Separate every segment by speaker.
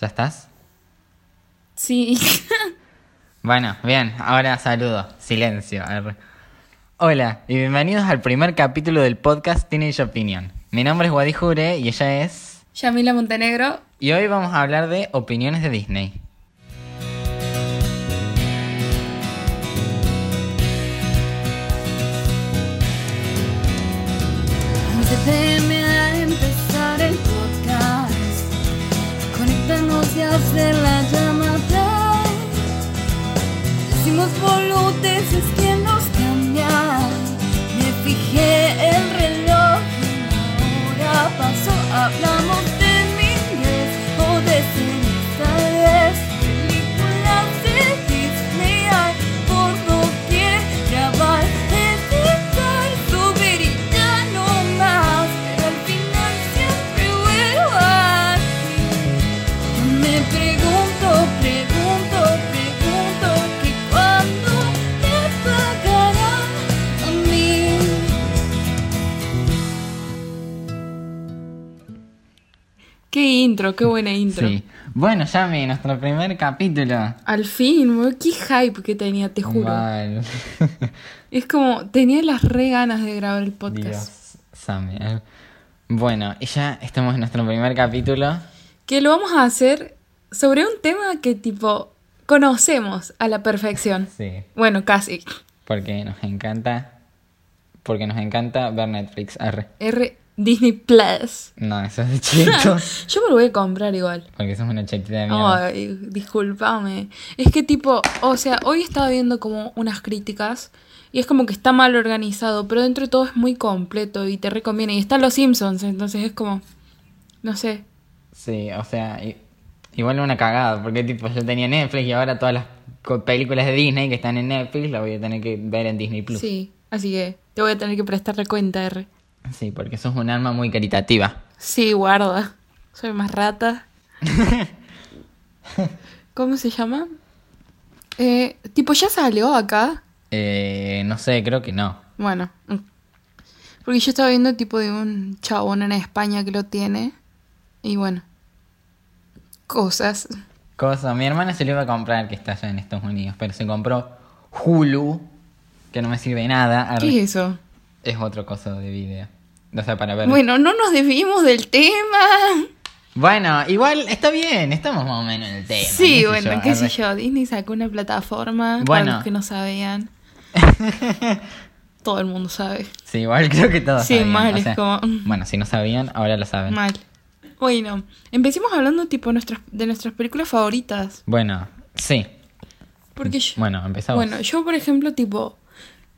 Speaker 1: ¿Ya estás?
Speaker 2: Sí.
Speaker 1: Bueno, bien, ahora saludo. Silencio. Hola y bienvenidos al primer capítulo del podcast Teenage Opinion. Mi nombre es Wadi Jure y ella es...
Speaker 2: Yamila Montenegro.
Speaker 1: Y hoy vamos a hablar de opiniones de Disney.
Speaker 2: Y hacer la llamada. Decimos boludeces que nos cambian. Me fijé el reloj y ahora pasó. Hablamos Qué intro, qué buena intro.
Speaker 1: Sí. Bueno, Yami, nuestro primer capítulo.
Speaker 2: Al fin, qué hype que tenía, te juro. Es como, tenía las re ganas de grabar el podcast.
Speaker 1: Dios, Samuel. Bueno, y ya estamos en nuestro primer capítulo.
Speaker 2: Que lo vamos a hacer sobre un tema que tipo conocemos a la perfección.
Speaker 1: Sí.
Speaker 2: Bueno, casi.
Speaker 1: Porque nos encanta. Porque nos encanta ver Netflix. Arre.
Speaker 2: R Disney Plus.
Speaker 1: No, eso es de chitos.
Speaker 2: Yo me lo voy a comprar igual.
Speaker 1: porque sos una chetita de mierda.
Speaker 2: Ay, discúlpame. Es que tipo, o sea, hoy estaba viendo como unas críticas y es como que está mal organizado, pero dentro de todo es muy completo y te recomienda. Y están los Simpsons, entonces es como, no sé.
Speaker 1: Sí, o sea, igual una cagada. Porque tipo, yo tenía Netflix y ahora todas las películas de Disney que están en Netflix las voy a tener que ver en Disney Plus.
Speaker 2: Sí, así que te voy a tener que prestarle cuenta, R.
Speaker 1: Sí, porque sos un arma muy caritativa.
Speaker 2: Sí, guarda. Soy más rata. ¿Cómo se llama? Eh, tipo, ya salió acá.
Speaker 1: Eh, no sé, creo que no.
Speaker 2: Bueno. mm. Porque yo estaba viendo tipo de un chabón en España que lo tiene. Y bueno. Cosas.
Speaker 1: Cosa, mi hermana se lo iba a comprar que está allá en Estados Unidos, pero se compró Hulu, que no me sirve de nada.
Speaker 2: ¿Qué es eso?
Speaker 1: Es otro coso de video. O sea, para ver.
Speaker 2: Bueno, no nos desviemos del tema.
Speaker 1: Bueno, igual está bien, estamos más o menos en el tema.
Speaker 2: Sí,
Speaker 1: sé
Speaker 2: bueno,
Speaker 1: yo,
Speaker 2: qué sé yo. Disney sacó una plataforma para
Speaker 1: Bueno.
Speaker 2: los que no sabían. Todo el mundo sabe.
Speaker 1: Sí, igual creo que todos
Speaker 2: Sí,
Speaker 1: sabían,
Speaker 2: mal,
Speaker 1: o
Speaker 2: es
Speaker 1: sea,
Speaker 2: como-
Speaker 1: Bueno, si no sabían, ahora lo saben.
Speaker 2: Mal. Bueno, empecemos hablando tipo nuestras, de nuestras películas favoritas.
Speaker 1: Bueno, sí.
Speaker 2: Porque yo,
Speaker 1: Bueno, empezamos.
Speaker 2: bueno, yo por ejemplo, tipo,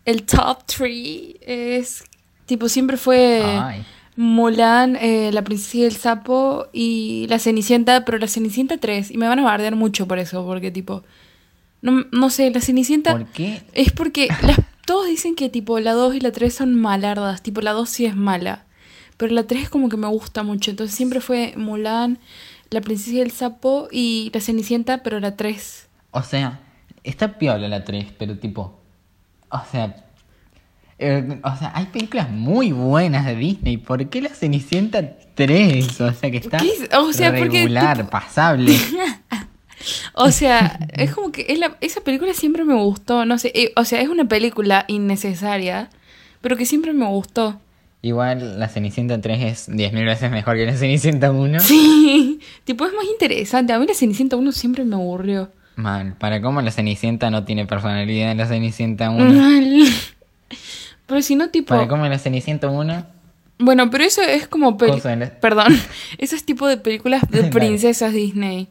Speaker 2: el top 3 es, tipo, siempre fue
Speaker 1: Ay.
Speaker 2: Mulan, eh, La Princesa y el Sapo y La Cenicienta, pero La Cenicienta 3. Y me van a bardear mucho por eso, porque tipo, no, no sé, La Cenicienta...
Speaker 1: ¿Por qué?
Speaker 2: Es porque las- todos dicen que tipo la 2 y la 3 son malardas, tipo la 2 sí es mala, pero la 3 como que me gusta mucho, entonces siempre fue Mulan, la princesa y el sapo y la cenicienta, pero la 3.
Speaker 1: O sea, está piola la 3, pero tipo. O sea. eh, o sea, hay películas muy buenas de Disney. ¿Por qué la Cenicienta 3? O sea, que está
Speaker 2: ¿Qué es? O sea, porque,
Speaker 1: regular, pasable.
Speaker 2: O sea, es como que es la- esa película siempre me gustó, no sé, eh, o sea, es una película innecesaria, pero que siempre me gustó.
Speaker 1: Igual la Cenicienta 3 es 10.000 veces mejor que la Cenicienta 1.
Speaker 2: Sí, tipo es más interesante, a mí la cenicienta 1 siempre me aburrió.
Speaker 1: Mal, para cómo la Cenicienta no tiene personalidad en la Cenicienta 1.
Speaker 2: Mal. Pero si no, tipo...
Speaker 1: Para cómo la Cenicienta 1.
Speaker 2: Bueno, pero eso es como peli-
Speaker 1: la-
Speaker 2: Perdón. Eso es tipo de películas de princesas Disney.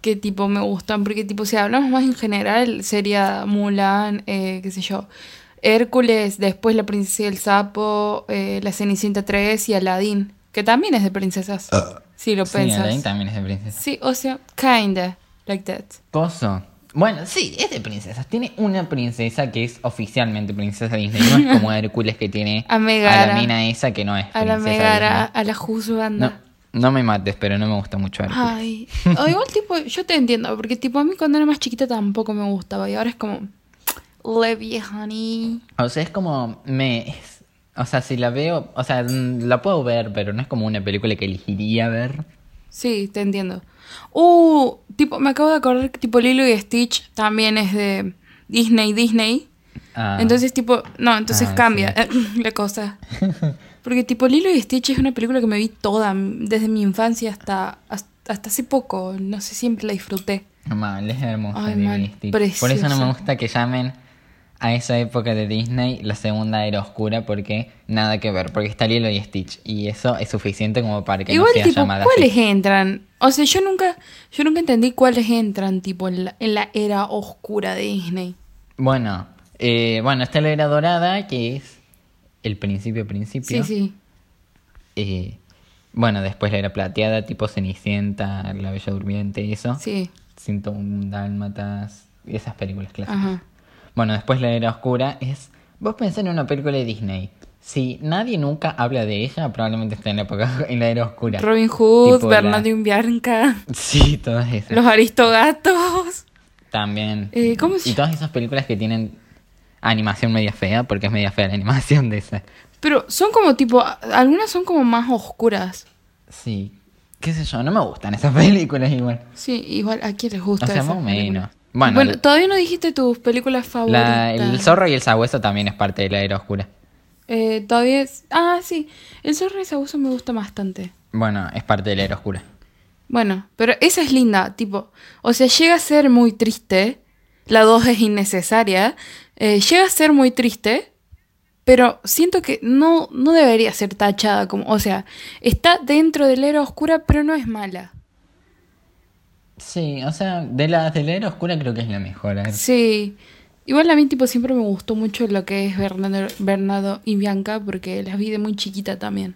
Speaker 2: Que tipo me gustan. Porque tipo, si hablamos más en general, sería Mulan, eh, qué sé yo. Hércules, después La Princesa y el Sapo, eh, La Cenicienta 3 y Aladdin. Que también es de princesas. Si lo
Speaker 1: Ah. Sí,
Speaker 2: pensas.
Speaker 1: Aladdin también es de princesa.
Speaker 2: Sí, o sea, kinda. Like that.
Speaker 1: Coso. Bueno, sí, es de princesas. Tiene una princesa que es oficialmente princesa Disney. No es como Hércules que tiene
Speaker 2: A Megara.
Speaker 1: la mina esa que no es
Speaker 2: A la
Speaker 1: princesa
Speaker 2: Megara,
Speaker 1: Disney.
Speaker 2: a la Juzganda.
Speaker 1: No, no me mates, pero no me gusta mucho Hércules.
Speaker 2: Ay, o igual tipo, yo te entiendo, porque tipo a mí cuando era más chiquita tampoco me gustaba y ahora es como, Levy, honey.
Speaker 1: O sea, es como me es- o sea, si la veo, o sea, mm, la puedo ver, pero no es como una película que elegiría ver.
Speaker 2: Sí, te entiendo. Uh, tipo, me acabo de acordar que tipo Lilo y Stitch también es de Disney, Disney.
Speaker 1: Ah,
Speaker 2: Entonces, tipo, no, entonces
Speaker 1: Ah,
Speaker 2: cambia la cosa. Porque tipo Lilo y Stitch es una película que me vi toda, desde mi infancia hasta, hasta, hace poco. No sé, siempre la disfruté.
Speaker 1: mal, es hermosa
Speaker 2: Ay,
Speaker 1: Lilo
Speaker 2: mal,
Speaker 1: y Stitch. Por eso no me gusta que llamen a esa época de Disney la segunda era oscura porque nada que ver, porque está Lilo y Stitch y eso es suficiente como para que
Speaker 2: Igual,
Speaker 1: no sea
Speaker 2: tipo,
Speaker 1: llamada
Speaker 2: ¿cuáles
Speaker 1: así.
Speaker 2: entran? O sea, yo nunca, yo nunca entendí cuáles entran, tipo, en la, en la era oscura de Disney.
Speaker 1: Bueno, eh, bueno, está la era dorada que es el principio principio.
Speaker 2: Sí, sí.
Speaker 1: Eh, bueno, después la era plateada, tipo Cenicienta, La Bella Durmiente, eso.
Speaker 2: Sí.
Speaker 1: 101 Dálmatas, esas películas clásicas.
Speaker 2: Ajá.
Speaker 1: Bueno, después la era oscura es... Vos pensás en una película de Disney. Si nadie nunca habla de ella, probablemente está en la época en la era oscura.
Speaker 2: Robin Hood,
Speaker 1: Tipo la-
Speaker 2: Bernardo y Bianca,
Speaker 1: Sí, todas esas.
Speaker 2: Los Aristogatos.
Speaker 1: También.
Speaker 2: Eh, ¿cómo se
Speaker 1: Y todas esas películas que tienen animación media fea, porque es media fea la animación de esa.
Speaker 2: Pero son como tipo, algunas son como más oscuras.
Speaker 1: Sí. Qué sé yo, no me gustan esas películas igual.
Speaker 2: Sí, igual a quién les gusta.
Speaker 1: O sea, más o menos. Bueno, el-
Speaker 2: todavía no dijiste tus películas favoritas.
Speaker 1: La- el zorro y el sabueso también es parte de la era oscura.
Speaker 2: Eh, todavía es... Ah, sí. El zorro y el sabueso me gusta bastante.
Speaker 1: Bueno, es parte de la era oscura.
Speaker 2: Bueno, pero esa es linda, tipo, o sea, llega a ser muy triste, la 2 es innecesaria, eh, llega a ser muy triste, pero siento que no, no debería ser tachada como, o sea, está dentro de la era oscura, pero no es mala.
Speaker 1: Sí, o sea, de la, de la era oscura creo que es la mejor.
Speaker 2: Sí, igual a mí tipo siempre me gustó mucho lo que es Bernardo, Bernardo y Bianca, porque las vi de muy chiquita también.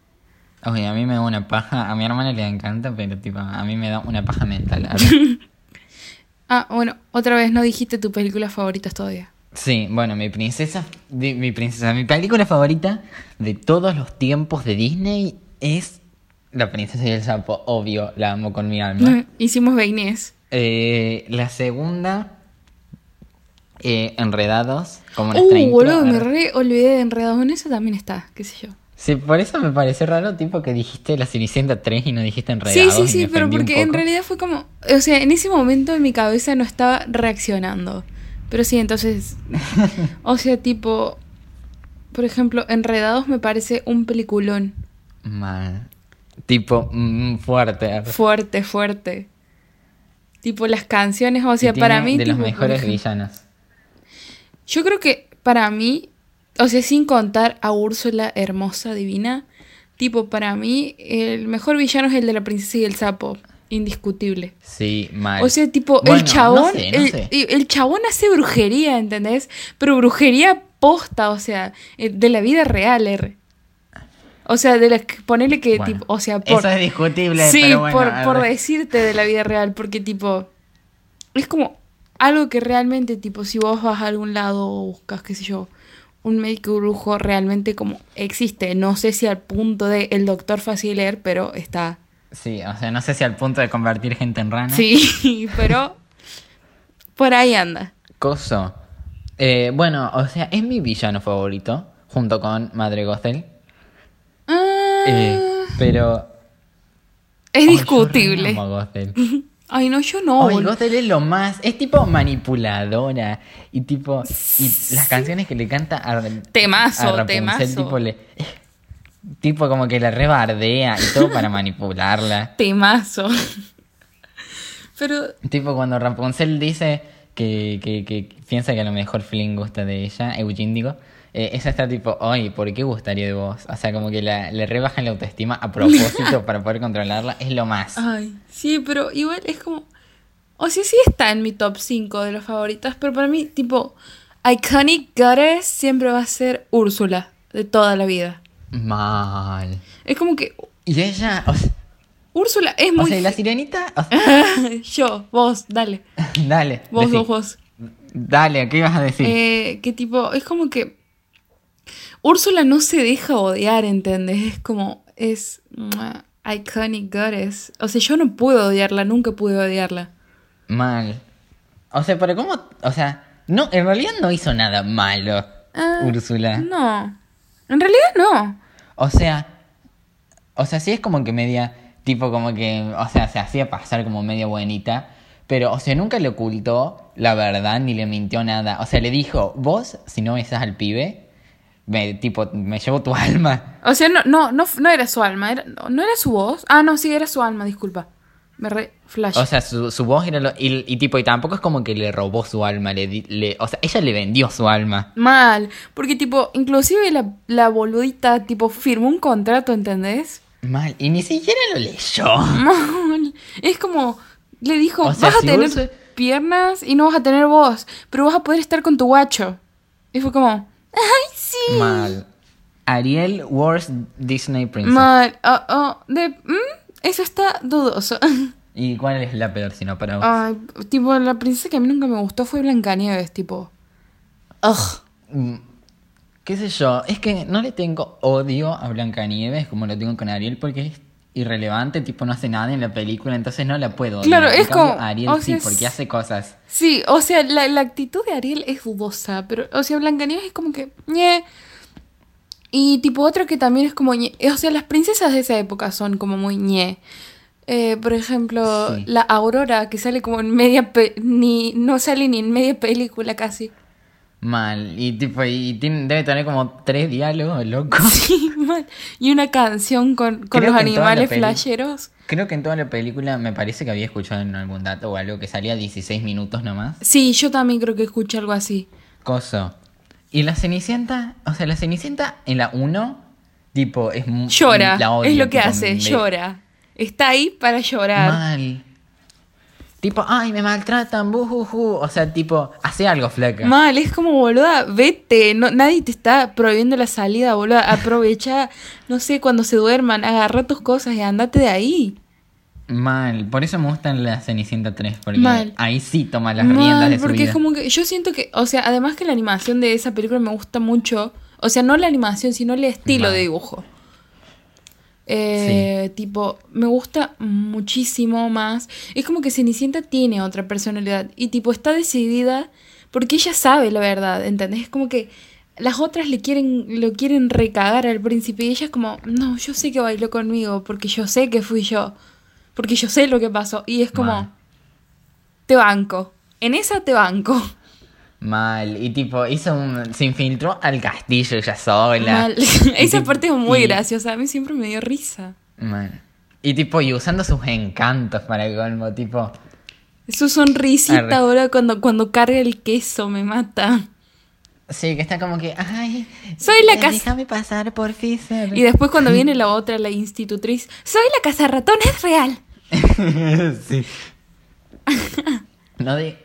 Speaker 1: Oye, a mí me da una paja, a mi hermana le encanta, pero tipo, a mí me da una paja mental.
Speaker 2: Ah, bueno, otra vez no dijiste tu película favorita todavía.
Speaker 1: Sí, bueno, mi princesa, mi princesa, mi película favorita de todos los tiempos de Disney es La princesa y el sapo, obvio, la amo con mi alma.
Speaker 2: Hicimos Beinés.
Speaker 1: Eh, la segunda, eh, Enredados, como
Speaker 2: Uh,
Speaker 1: nuestra intro.
Speaker 2: boludo, me re olvidé de Enredados en esa también está, qué sé yo.
Speaker 1: Sí, por eso me pareció raro, tipo, que dijiste La Cenicienta 3 y no dijiste
Speaker 2: Sí,
Speaker 1: Enredados.
Speaker 2: sí, sí,
Speaker 1: me
Speaker 2: pero porque en realidad fue como, o sea, en ese momento en mi cabeza no estaba reaccionando. Pero sí, entonces, o sea, tipo, por ejemplo, Enredados me parece un peliculón
Speaker 1: Mal. Tipo, mm, fuerte.
Speaker 2: fuerte, fuerte. Tipo las canciones, o
Speaker 1: Y
Speaker 2: sea, para mí
Speaker 1: De los
Speaker 2: tipo,
Speaker 1: mejores villanos.
Speaker 2: Yo creo que para mí, o sea, sin contar a Úrsula hermosa, divina, tipo, para mí el mejor villano es el de la princesa y el sapo, indiscutible.
Speaker 1: Sí, mal.
Speaker 2: O sea, tipo,
Speaker 1: Bueno,
Speaker 2: el chabón,
Speaker 1: No sé, no
Speaker 2: el,
Speaker 1: sé.
Speaker 2: el chabón hace brujería, ¿entendés? Pero brujería posta, o sea, eh, de la vida real, R. O sea, de la que ponerle que,
Speaker 1: Bueno,
Speaker 2: tipo, o sea, por...
Speaker 1: Eso es discutible,
Speaker 2: sí,
Speaker 1: pero bueno.
Speaker 2: por, decirte de la vida real, porque, tipo, es como algo que realmente, tipo, si vos vas a algún lado o buscas, qué sé yo, un médico brujo realmente como existe. No sé si al punto de el doctor fácil leer, pero está.
Speaker 1: Sí, o sea, no sé si al punto de convertir gente en rana.
Speaker 2: Sí, pero por ahí anda.
Speaker 1: Coso. Eh, bueno, o sea, es mi villano favorito, junto con Madre Gothel. Eh, pero.
Speaker 2: es
Speaker 1: yo
Speaker 2: discutible.
Speaker 1: re amo a Gothel.
Speaker 2: Ay, no, yo no.
Speaker 1: Ay. Gothel es lo más. Es tipo manipuladora. Y tipo. Y las canciones que le canta a,
Speaker 2: Temazo,
Speaker 1: a Rapunzel,
Speaker 2: temazo.
Speaker 1: tipo le. Tipo como que la rebardea y todo para manipularla.
Speaker 2: Temazo. Pero,
Speaker 1: Tipo cuando Rapunzel dice que, que, que piensa que a lo mejor Flynn gusta de ella, Eugene digo, eh, ella está tipo, ay, ¿por qué gustaría de vos? O sea, como que la, le rebajan la autoestima a propósito para poder controlarla, es lo más.
Speaker 2: ay, sí, pero igual es como. O sea, sí está en mi top 5 de los favoritos, pero para mí, tipo, Iconic Goddess siempre va a ser Úrsula, de toda la vida.
Speaker 1: Mal.
Speaker 2: Es como que
Speaker 1: Y ella, o sea,
Speaker 2: Úrsula es
Speaker 1: o
Speaker 2: muy.
Speaker 1: sea, y la sirenita, o sea,
Speaker 2: Yo, vos, dale.
Speaker 1: dale,
Speaker 2: Vos,
Speaker 1: decí.
Speaker 2: vos, vos.
Speaker 1: Dale, ¿qué ibas a decir?
Speaker 2: Eh, que tipo, es como que Úrsula no se deja odiar, ¿entendés? Es como, es iconic goddess. O sea, yo no puedo odiarla, nunca pude odiarla.
Speaker 1: Mal. O sea, pero ¿cómo? O sea, no, en realidad no hizo nada malo,
Speaker 2: Ah,
Speaker 1: Úrsula.
Speaker 2: No, en realidad no.
Speaker 1: O sea, o sea, sí es como que media Tipo como que, o sea, se hacía pasar como media buenita. Pero, o sea, nunca le ocultó la verdad ni le mintió nada. O sea, le dijo, vos, si no besas al pibe, me, tipo, me llevo tu alma.
Speaker 2: O sea, no, no, no, no era su alma, era, no era su voz. Ah, no, sí, era su alma, disculpa. Me re flash.
Speaker 1: O sea, su, su voz era lo... Y, y tipo, y tampoco es como que le robó su alma. Le, le, o sea, ella le vendió su alma.
Speaker 2: Mal. Porque, tipo, inclusive la, la boludita, tipo, firmó un contrato, ¿entendés?
Speaker 1: Mal. Y ni siquiera lo leyó.
Speaker 2: Mal. Es como, le dijo,
Speaker 1: O sea,
Speaker 2: vas a tener
Speaker 1: vos-
Speaker 2: piernas y no vas a tener voz, pero vas a poder estar con tu guacho. Y fue como, ay, sí.
Speaker 1: Mal. Ariel, worst Disney princess.
Speaker 2: Mal. Ah, ah, de, mm, eso está dudoso.
Speaker 1: ¿Y cuál es la peor si no para vos?
Speaker 2: Ay, tipo, la princesa que a mí nunca me gustó fue Blancanieves, tipo. Ugh.
Speaker 1: Mm, ¿Qué sé yo? Es que no le tengo odio a Blancanieves como lo tengo con Ariel porque es irrelevante, tipo no hace nada en la película, entonces no la puedo.
Speaker 2: Claro,
Speaker 1: En
Speaker 2: es
Speaker 1: cambio,
Speaker 2: como-
Speaker 1: Ariel
Speaker 2: o
Speaker 1: sí,
Speaker 2: sea,
Speaker 1: porque hace cosas.
Speaker 2: Sí, o sea, la, la actitud de Ariel es dudosa, pero, o sea, Blancanieves es como que, ñe. Y tipo otro que también es como, ñe. o sea, las princesas de esa época son como muy ñe. Eh, por ejemplo,
Speaker 1: Sí.
Speaker 2: la Aurora, que sale como en media, pe- ni, no sale ni en media película casi.
Speaker 1: Mal. Y tipo, y tiene- debe tener como tres diálogos, loco.
Speaker 2: Sí, mal. Y una canción con, con los animales flasheros.
Speaker 1: Creo que en toda la película me parece que había escuchado en algún dato o algo que salía 16 minutos nomás.
Speaker 2: Sí, yo también creo que escuché algo así.
Speaker 1: Coso. Y la Cenicienta, o sea, la Cenicienta en la 1, tipo, es
Speaker 2: Llora,
Speaker 1: la odio,
Speaker 2: es lo que
Speaker 1: tipo,
Speaker 2: hace,
Speaker 1: me-
Speaker 2: llora. Está ahí para llorar.
Speaker 1: Mal. Tipo, ay, me maltratan, bujuju. O sea, tipo, hace algo, flaca.
Speaker 2: Mal, es como, boluda, vete. No, nadie te está prohibiendo la salida, boluda. Aprovecha, no sé, cuando se duerman, agarra tus cosas y andate de ahí.
Speaker 1: Mal. Por eso me gustan la Cenicienta 3, porque
Speaker 2: Mal.
Speaker 1: ahí sí toma las riendas de su
Speaker 2: porque
Speaker 1: vida.
Speaker 2: es como que yo siento que, o sea, además que la animación de esa película me gusta mucho. O sea, no la animación, sino el estilo
Speaker 1: Mal.
Speaker 2: de dibujo. Eh, Tipo, me gusta muchísimo más. Es como que Cenicienta tiene otra personalidad y tipo está decidida porque ella sabe la verdad, ¿entendés? Es como que las otras le quieren, lo quieren recagar al príncipe y ella es como, no, yo sé que bailó conmigo porque yo sé que fui yo, porque yo sé lo que pasó y es como, te banco, en esa te banco.
Speaker 1: Mal. Y tipo, hizo un... Se infiltró al castillo ella sola.
Speaker 2: Mal. Esa parte es muy
Speaker 1: y-
Speaker 2: graciosa, a mí siempre me dio risa.
Speaker 1: Mal. Y tipo, y usando sus encantos para el colmo, tipo...
Speaker 2: Su sonrisita
Speaker 1: Arre.
Speaker 2: ahora cuando, cuando carga el queso me mata.
Speaker 1: Sí, que está como que, ay,
Speaker 2: Soy la
Speaker 1: eh,
Speaker 2: cas-
Speaker 1: Déjame pasar por Fisher.
Speaker 2: Y después cuando viene la otra, la institutriz, soy la casa ratones real.
Speaker 1: sí. no, di-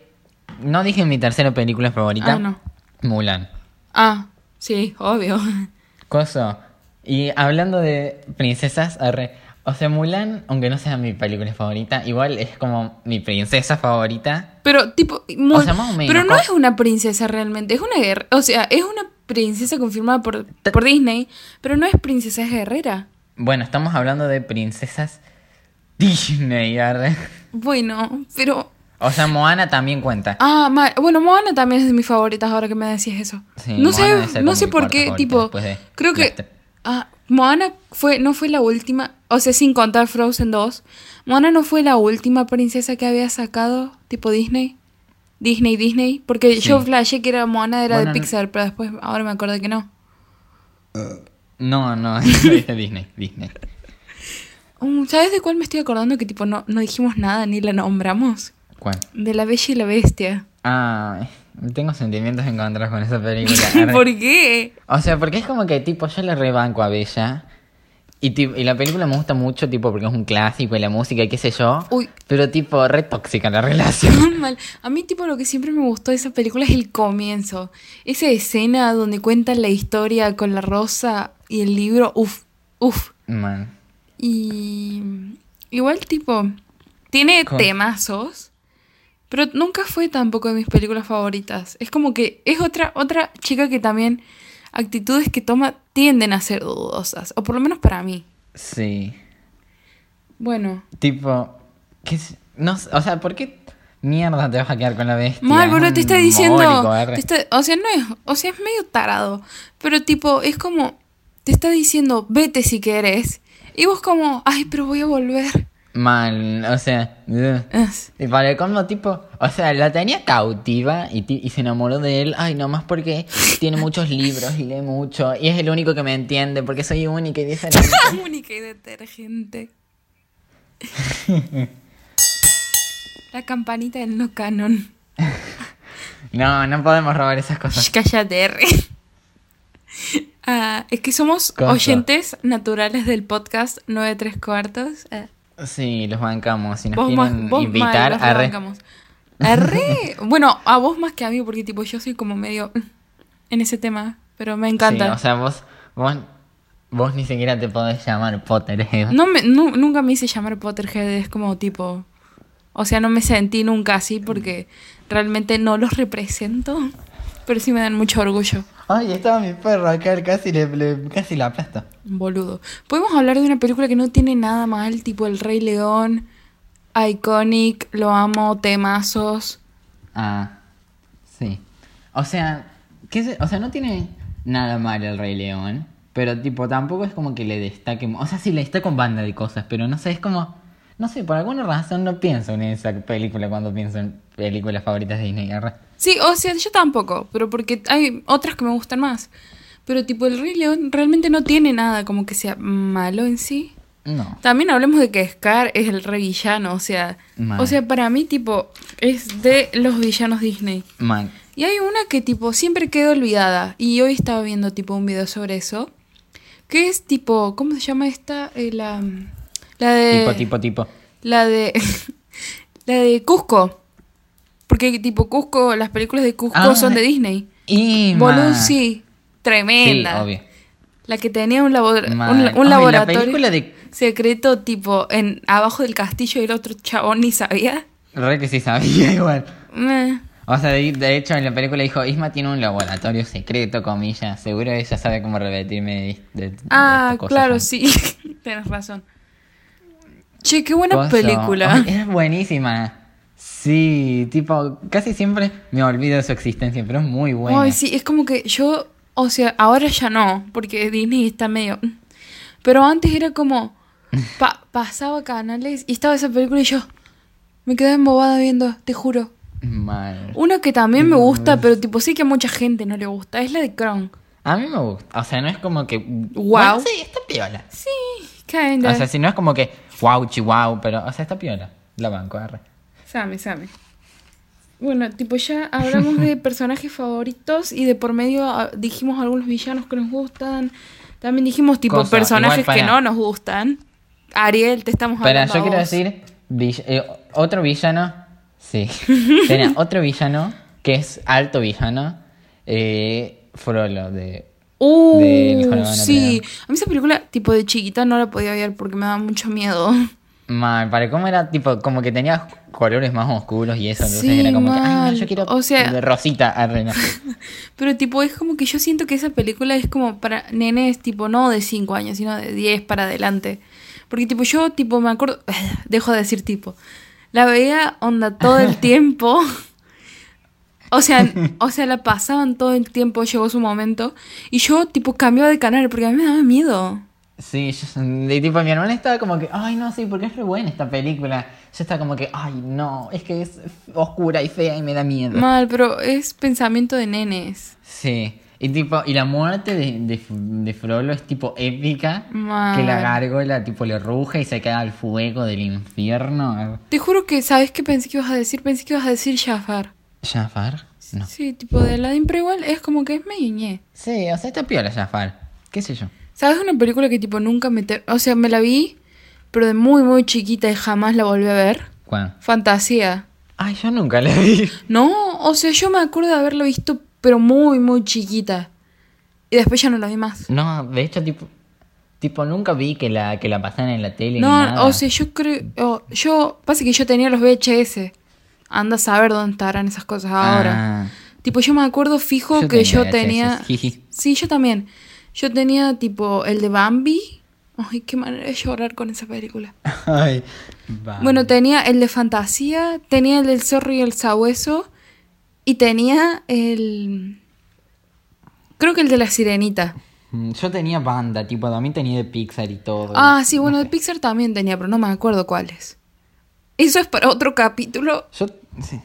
Speaker 1: no dije mi tercera película favorita.
Speaker 2: Ah, no.
Speaker 1: Mulan.
Speaker 2: Ah, sí, obvio.
Speaker 1: Coso. Y hablando de princesas, arre, o sea, Mulan, aunque no sea mi película favorita, igual es como mi princesa favorita.
Speaker 2: Pero tipo,
Speaker 1: O sea, más o menos,
Speaker 2: pero no es una princesa realmente, es una guerrera. O sea, es una princesa confirmada por, por Disney, pero no es princesa es guerrera.
Speaker 1: Bueno, estamos hablando de princesas Disney, arre.
Speaker 2: Bueno, pero...
Speaker 1: O sea, Moana también cuenta.
Speaker 2: Ah, ma- bueno, Moana también es de mis favoritas ahora que me decís eso.
Speaker 1: Sí,
Speaker 2: no
Speaker 1: Moana
Speaker 2: sé, no sé por qué, tipo,
Speaker 1: de
Speaker 2: creo que ah, Moana fue no fue la última, o sea, sin contar Frozen 2. Moana no fue la última princesa que había sacado tipo Disney. Disney, Disney, porque
Speaker 1: Sí.
Speaker 2: yo flashé que era Moana era
Speaker 1: Bueno,
Speaker 2: de
Speaker 1: no-
Speaker 2: Pixar, pero después ahora me acordé que no.
Speaker 1: No, no, es de Disney, Disney.
Speaker 2: Um, ¿Sabes de cuál me estoy acordando que tipo no, no dijimos nada ni la nombramos?
Speaker 1: ¿Cuál?
Speaker 2: De La Bella y la Bestia.
Speaker 1: Ah, tengo sentimientos encontrados con esa película.
Speaker 2: ¿Por qué?
Speaker 1: O sea, porque es como que, tipo, yo le rebanco a Bella. Y, y la película me gusta mucho, tipo, porque es un clásico y la música y qué sé yo.
Speaker 2: Uy.
Speaker 1: Pero, tipo, re tóxica la relación.
Speaker 2: Mal. A mí, tipo, lo que siempre me gustó de esa película es el comienzo. Esa escena donde cuentan la historia con la rosa y el libro. Uf, uf.
Speaker 1: Man.
Speaker 2: Y. Igual, tipo. Tiene
Speaker 1: Con-
Speaker 2: temazos. Pero nunca fue tampoco de mis películas favoritas. Es como que es otra, otra chica que también. Actitudes que toma tienden a ser dudosas. O por lo menos para mí.
Speaker 1: Sí.
Speaker 2: Bueno.
Speaker 1: Tipo, ¿qué es? No, o sea, ¿por qué mierda te vas a quedar con la bestia?
Speaker 2: Mal, boludo, te está diciendo. te está- o sea, no es. O sea, es medio tarado. Pero tipo, es como. Te está diciendo, vete si quieres. Y vos como, ay, pero voy a volver.
Speaker 1: Mal, o sea. Y para el colmo, tipo, o sea, la tenía cautiva y, se enamoró de él. Ay, nomás porque tiene muchos libros y lee mucho. Y es el único que me entiende porque soy única y diferente.
Speaker 2: Única y detergente. La campanita del no canon.
Speaker 1: No, no podemos robar esas cosas.
Speaker 2: cállate, R. Ah, es que somos
Speaker 1: Cosa.
Speaker 2: oyentes naturales del podcast 9 3 cuartos. Ah,
Speaker 1: Sí, los bancamos. Si nos
Speaker 2: vos más,
Speaker 1: quieren
Speaker 2: vos
Speaker 1: invitar a re-
Speaker 2: bancamos. Bueno, a vos más que a mí, porque tipo yo soy como medio en ese tema, pero me encanta.
Speaker 1: Sí, o sea, vos, vos, vos ni siquiera te podés llamar Potterhead.
Speaker 2: No me, nu- nunca me hice llamar Potterhead, es como tipo. O sea, no me sentí nunca así porque realmente no los represento. Pero sí me dan mucho orgullo.
Speaker 1: Ay, estaba mi perro acá, casi, le, le- casi la aplasta.
Speaker 2: Boludo. Podemos hablar de una película que no tiene nada mal, tipo El Rey León, Iconic, Lo Amo, Temazos.
Speaker 1: Ah, sí. O sea, ¿qué se- o sea, no tiene nada mal el Rey León, pero tipo tampoco es como que le destaque, o sea, sí le destaca con banda de cosas, pero no sé, es como no sé, por alguna razón no pienso en esa película cuando pienso en películas favoritas de Disney.
Speaker 2: Sí, o sea, yo tampoco, pero porque hay otras que me gustan más. Pero tipo El Rey León realmente no tiene nada como que sea malo en sí.
Speaker 1: No.
Speaker 2: También hablemos de que Scar es el rey villano, o sea, o sea, para mí tipo es de los villanos Disney.
Speaker 1: Man,
Speaker 2: Y hay una que tipo siempre queda olvidada y hoy estaba viendo tipo un video sobre eso, que es tipo, ¿cómo se llama esta? Eh, la la de
Speaker 1: tipo, tipo, tipo.
Speaker 2: la de la de Cusco. Porque tipo Cusco, las películas de Cusco
Speaker 1: Ah,
Speaker 2: son de Disney.
Speaker 1: Y
Speaker 2: Boludo,
Speaker 1: man.
Speaker 2: Sí, tremenda.
Speaker 1: obvio.
Speaker 2: La que tenía un, labor- un,
Speaker 1: Ay, la
Speaker 2: laboratorio
Speaker 1: película de-
Speaker 2: secreto tipo en abajo del castillo y el otro chabón ni sabía.
Speaker 1: Re que sí sabía igual.
Speaker 2: Meh.
Speaker 1: O sea, de, de hecho en la película dijo, Isma tiene un laboratorio secreto, comillas. Seguro ella sabe cómo repetirme de,
Speaker 2: Ah,
Speaker 1: cosas,
Speaker 2: claro,
Speaker 1: ¿no?
Speaker 2: sí. Tienes razón. Che, qué buena película.
Speaker 1: Ay, es buenísima. Sí, tipo, casi siempre me olvido de su existencia, pero es muy buena.
Speaker 2: Ay, sí, es como que yo, o sea, ahora ya no, porque Disney está medio... mm. Pero antes era como, pa- pasaba canales y estaba esa película y yo me quedé embobada viendo, te juro.
Speaker 1: Mal.
Speaker 2: Una que también me gusta, pero tipo sí que a mucha gente no le gusta, es la de Kron.
Speaker 1: A mí me gusta. O sea, no es como que.
Speaker 2: Wow.
Speaker 1: sí, está piola.
Speaker 2: Sí, kinda.
Speaker 1: O sea, si no es como que. Wow, chihuahua, pero. O sea, está piola. La banco.
Speaker 2: Same, same. Bueno, tipo ya hablamos de personajes favoritos y de por medio ah, dijimos algunos villanos que nos gustan. También dijimos tipo
Speaker 1: Cosa,
Speaker 2: personajes que
Speaker 1: para-
Speaker 2: no nos gustan. Ariel, te estamos hablando
Speaker 1: yo
Speaker 2: a
Speaker 1: quiero
Speaker 2: vos.
Speaker 1: decir. vill- eh, otro villano. Sí. Tenía otro villano que es alto villano. Eh, Frollo de.
Speaker 2: Uh, sí. A mí esa película tipo de chiquita no la podía ver porque me daba mucho miedo.
Speaker 1: Mal, para cómo era tipo, como que tenía colores más oscuros y eso, entonces
Speaker 2: Sí,
Speaker 1: era como que, ay, no, yo quiero
Speaker 2: O sea-
Speaker 1: de rosita, arre, no.
Speaker 2: Pero tipo es como que yo siento que esa película es como para nenes tipo no de 5 años, sino de 10 para adelante. Porque tipo yo tipo me acuerdo, dejo de decir tipo, la veía onda todo el tiempo. O sea, o sea, la pasaban todo el tiempo, llegó su momento y yo tipo cambiaba de canal porque a mí me daba miedo.
Speaker 1: Sí, yo, de tipo, mi hermana estaba como que, ay, no, sí, porque es re buena esta película. Yo estaba como que, ay, no, es que es oscura y fea y me da miedo.
Speaker 2: Mal, pero es pensamiento de nenes.
Speaker 1: Sí, y tipo, y la muerte de, de, de Frollo es tipo épica,
Speaker 2: Mal.
Speaker 1: que la gárgola tipo le ruge y se queda al fuego del infierno.
Speaker 2: Te juro que, ¿sabes qué pensé que ibas a decir? Pensé que ibas a decir Jafar.
Speaker 1: ¿Jafar? No.
Speaker 2: Sí, tipo de Aladdin, pero igual es como que es medio ñe.
Speaker 1: Sí, o sea, está piola Jafar, qué sé yo.
Speaker 2: ¿Sabes una película que tipo nunca me... ter- O sea, me la vi, pero de muy, muy chiquita y jamás la volví a ver?
Speaker 1: ¿Cuál?
Speaker 2: Fantasía.
Speaker 1: Ay, yo nunca la vi.
Speaker 2: No, o sea, yo me acuerdo de haberla visto, pero muy, muy chiquita. Y después ya no la vi más.
Speaker 1: No, de hecho, tipo, tipo nunca vi que la, que la pasaran en la tele. ni
Speaker 2: No,
Speaker 1: nada.
Speaker 2: o sea, yo creo... o- yo... Pasa que yo tenía los VHS. Anda a saber dónde estarán esas cosas ahora.
Speaker 1: Ah,
Speaker 2: Tipo, yo me acuerdo fijo
Speaker 1: Yo
Speaker 2: que
Speaker 1: tenía
Speaker 2: yo
Speaker 1: VHS,
Speaker 2: tenía... Sí, yo también. Yo tenía tipo el de Bambi. Ay, qué manera de llorar con esa película.
Speaker 1: Ay, va.
Speaker 2: Bueno, tenía el de fantasía, tenía el del zorro y el sabueso y tenía el... Creo que el de la sirenita.
Speaker 1: Mm, Yo tenía banda, tipo, también tenía de Pixar y todo.
Speaker 2: Ah, sí, bueno,
Speaker 1: No
Speaker 2: de. Pixar también tenía, pero no me acuerdo cuáles. Eso es para otro capítulo.
Speaker 1: Yo, sí.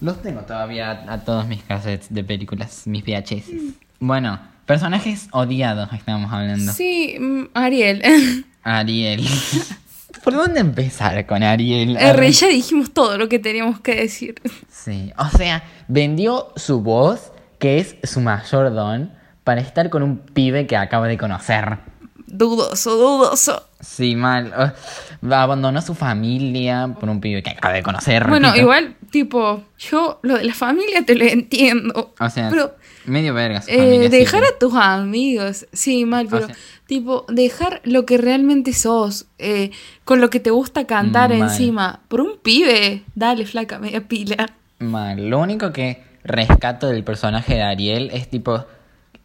Speaker 1: Los tengo todavía a, a todos mis cassettes de películas, mis VHS. Bueno, personajes odiados estamos hablando.
Speaker 2: Sí, mm, Ariel.
Speaker 1: Ariel. ¿Por dónde empezar con Ariel?
Speaker 2: R, ya dijimos todo lo que teníamos que decir.
Speaker 1: Sí, o sea, vendió su voz, que es su mayor don, para estar con un pibe que acaba de conocer.
Speaker 2: Dudoso, dudoso.
Speaker 1: Sí, mal. Uh, abandonó su familia por un pibe que acaba de conocer.
Speaker 2: Bueno,
Speaker 1: repito.
Speaker 2: igual, tipo, yo lo de la familia te lo entiendo.
Speaker 1: O sea,
Speaker 2: pero
Speaker 1: medio verga su
Speaker 2: eh, dejar
Speaker 1: pero-
Speaker 2: a tus amigos, sí, mal, pero
Speaker 1: sea-
Speaker 2: tipo, dejar lo que realmente sos, eh, con lo que te gusta cantar
Speaker 1: Mal.
Speaker 2: encima, por un pibe, dale, flaca, media pila.
Speaker 1: Mal. Lo único que rescato del personaje de Ariel es tipo.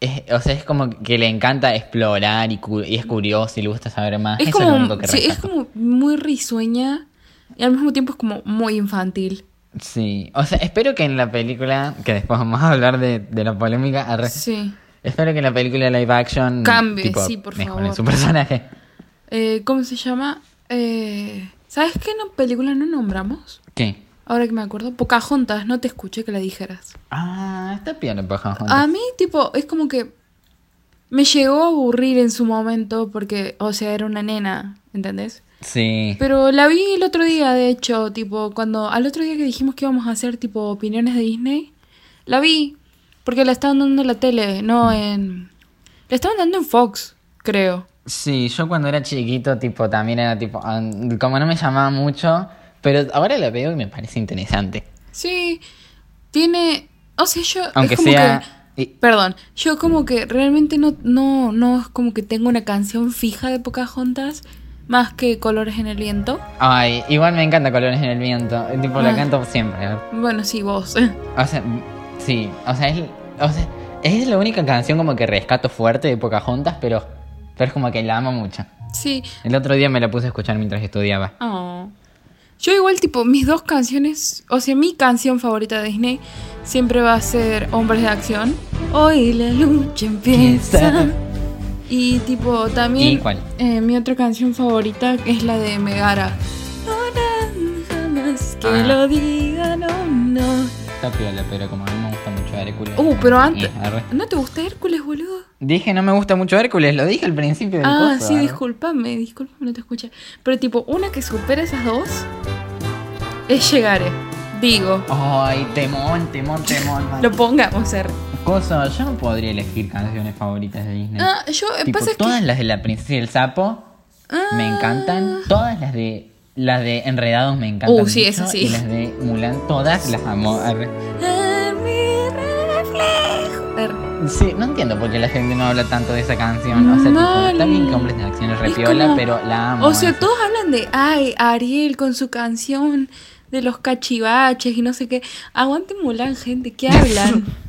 Speaker 1: es- o sea, es como que le encanta explorar y, cu- y es curioso y le gusta saber más.
Speaker 2: Es
Speaker 1: Eso es lo
Speaker 2: como,
Speaker 1: único que
Speaker 2: sí, es como muy risueña y al mismo tiempo es como muy infantil.
Speaker 1: Sí, o sea, espero que en la película, que después vamos a hablar de, de la polémica, arre-
Speaker 2: Sí.
Speaker 1: espero que en la película live action
Speaker 2: Cambie,
Speaker 1: tipo,
Speaker 2: sí, por favor.
Speaker 1: su personaje.
Speaker 2: Eh, ¿Cómo se llama? Eh, ¿Sabes qué no- película no nombramos?
Speaker 1: ¿Qué?
Speaker 2: Ahora que me acuerdo, Pocahontas, no te escuché que la dijeras.
Speaker 1: Ah, está piola Pocahontas.
Speaker 2: A mí, tipo, es como que me llegó a aburrir en su momento porque, o sea, era una nena, ¿entendés?
Speaker 1: Sí.
Speaker 2: Pero la vi el otro día, de hecho, tipo, cuando al otro día que dijimos que íbamos a hacer, tipo, opiniones de Disney, la vi porque la estaban dando en la tele, no en... La estaban dando en Fox, creo.
Speaker 1: Sí, yo cuando era chiquito, tipo, también era tipo, como no me llamaba mucho, pero ahora la veo y me parece interesante.
Speaker 2: Sí, tiene... O sea, yo... es
Speaker 1: Aunque
Speaker 2: como
Speaker 1: sea...
Speaker 2: que- Perdón, yo como que realmente no, no, no es como que tengo una canción fija de Pocahontas, más que Colores en el Viento.
Speaker 1: Ay, igual me encanta Colores en el Viento, tipo, la
Speaker 2: Ah.
Speaker 1: canto siempre.
Speaker 2: Bueno, sí, vos.
Speaker 1: O sea, sí, o sea, es, o sea, es la única canción como que rescato fuerte de Pocahontas, pero, pero es como que la amo mucho.
Speaker 2: Sí.
Speaker 1: El otro día me la puse a escuchar mientras estudiaba.
Speaker 2: Oh. Yo igual, tipo, mis dos canciones, o sea, mi canción favorita de Disney siempre va a ser Hombres de Acción. Hoy la lucha empieza. Y tipo, también
Speaker 1: ¿Y cuál?
Speaker 2: eh, mi otra canción favorita es la de Megara. No, no, jamás que
Speaker 1: Ah.
Speaker 2: lo diga, no, no.
Speaker 1: Está piola, pero como a mí me gusta mucho Hércules.
Speaker 2: Uh, pero antes.
Speaker 1: eh, arre.
Speaker 2: ¿No te gusta Hércules, boludo?
Speaker 1: Dije, no me gusta mucho Hércules, lo dije al principio del
Speaker 2: Ah,
Speaker 1: coso,
Speaker 2: sí,
Speaker 1: arre.
Speaker 2: discúlpame, discúlpame, no te escuché. Pero tipo, una que supera esas dos es Llegaré. Digo,
Speaker 1: Ay, temón, temón, temón.
Speaker 2: lo pongamos, R.
Speaker 1: Coso, yo no podría elegir canciones favoritas de Disney.
Speaker 2: Ah, yo, eh,
Speaker 1: tipo,
Speaker 2: pasa
Speaker 1: todas
Speaker 2: que...
Speaker 1: las de la princesa y el sapo me
Speaker 2: Ah.
Speaker 1: encantan. Todas las de las de Enredados me encantan.
Speaker 2: Uh, sí, esas sí.
Speaker 1: Y las de Mulan, todas las amo. Arre. Sí, no entiendo por qué la gente no habla tanto de esa canción. O sea, tipo, está bien que Hombres de Acción es
Speaker 2: Es
Speaker 1: repiola,
Speaker 2: como-
Speaker 1: pero la amo.
Speaker 2: O sea, todos hablan de, ay, Ariel con su canción de los cachivaches y no sé qué. Aguante Mulan, gente, ¿qué hablan?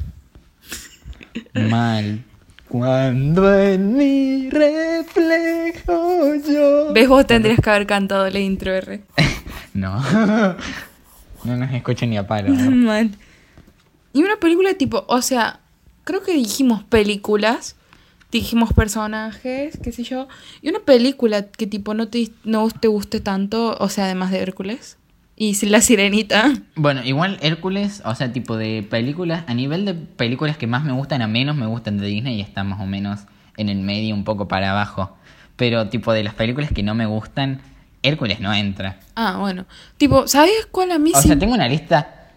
Speaker 1: Mal. Cuando en mi reflejo yo.
Speaker 2: ¿Ves? Vos tendrías que haber cantado la intro, R.
Speaker 1: No. no nos escuchan ni a palo. ¿no?
Speaker 2: Mal. Y una película tipo, o sea, creo que dijimos películas, dijimos personajes, qué sé yo. Y una película que tipo no te, no te guste tanto, o sea, además de Hércules. Y La Sirenita.
Speaker 1: Bueno, igual Hércules, o sea, tipo de películas, a nivel de películas que más me gustan, a menos me gustan de Disney y están más o menos en el medio, un poco para abajo. Pero tipo de las películas que no me gustan, Hércules no entra.
Speaker 2: Ah, bueno. Tipo, ¿sabes cuál a mí
Speaker 1: O
Speaker 2: sí?
Speaker 1: sea, tengo una lista.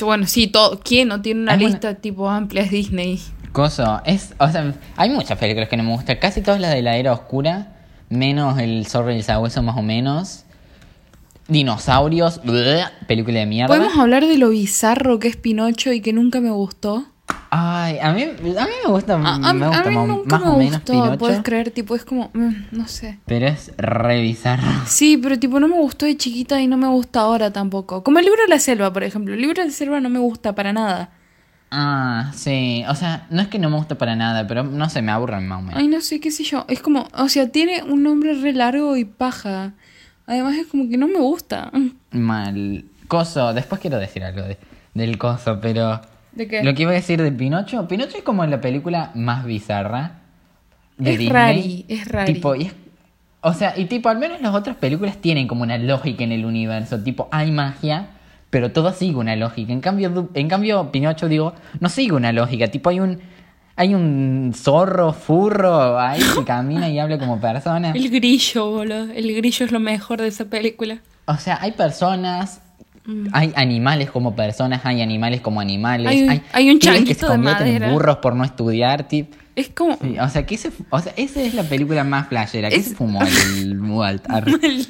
Speaker 2: Bueno, sí, todo, ¿quién no tiene una
Speaker 1: Hay una-
Speaker 2: lista tipo amplia de Disney?
Speaker 1: Coso, es, o sea, hay muchas películas que no me gustan, casi todas las de la era oscura, menos el zorro y el sabueso más o menos. Dinosaurios, bleh, película de mierda.
Speaker 2: ¿Podemos hablar de lo bizarro que es Pinocho y que nunca me gustó?
Speaker 1: Ay, a mí, a mí me gusta,
Speaker 2: A, a- mí
Speaker 1: mo-
Speaker 2: nunca
Speaker 1: más
Speaker 2: me
Speaker 1: o menos
Speaker 2: gustó,
Speaker 1: Pinocho,
Speaker 2: puedes creer, tipo, es como, mm, no sé.
Speaker 1: pero es re bizarro.
Speaker 2: Sí, pero tipo no me gustó de chiquita y no me gusta ahora tampoco. Como el libro de la selva, por ejemplo. El libro de la selva no me gusta para nada.
Speaker 1: Ah, sí, o sea, no es que no me gusta para nada, pero no sé, me aburren más o menos.
Speaker 2: Ay, no sé, qué sé yo. Es como, o sea, tiene un nombre re largo y paja. Además es como que no me gusta.
Speaker 1: Mal. Coso, después quiero decir algo de- del coso, pero...
Speaker 2: ¿De qué?
Speaker 1: Lo que iba a decir de Pinocho, Pinocho es como la película más bizarra, de
Speaker 2: Es
Speaker 1: Disney.
Speaker 2: rari, es rari.
Speaker 1: Tipo, y es- o sea, y tipo, al menos las otras películas tienen como una lógica en el universo. Tipo, hay magia, pero todo sigue una lógica. En cambio, en cambio Pinocho, digo, no sigue una lógica. Tipo, hay un, hay un zorro furro ahí que camina y habla como persona.
Speaker 2: El grillo, boludo. El grillo es lo mejor de esa película.
Speaker 1: O sea, hay personas, hay animales como personas, hay animales como animales.
Speaker 2: Hay un-
Speaker 1: hay,
Speaker 2: hay un
Speaker 1: que se
Speaker 2: de
Speaker 1: convierten en
Speaker 2: madera.
Speaker 1: burros por no estudiar, tip.
Speaker 2: Es como...
Speaker 1: Sí, o sea, que ese, o sea, esa es la película más flashera. ¿Qué
Speaker 2: Es-
Speaker 1: se fumó el Walt? Arre.
Speaker 2: El-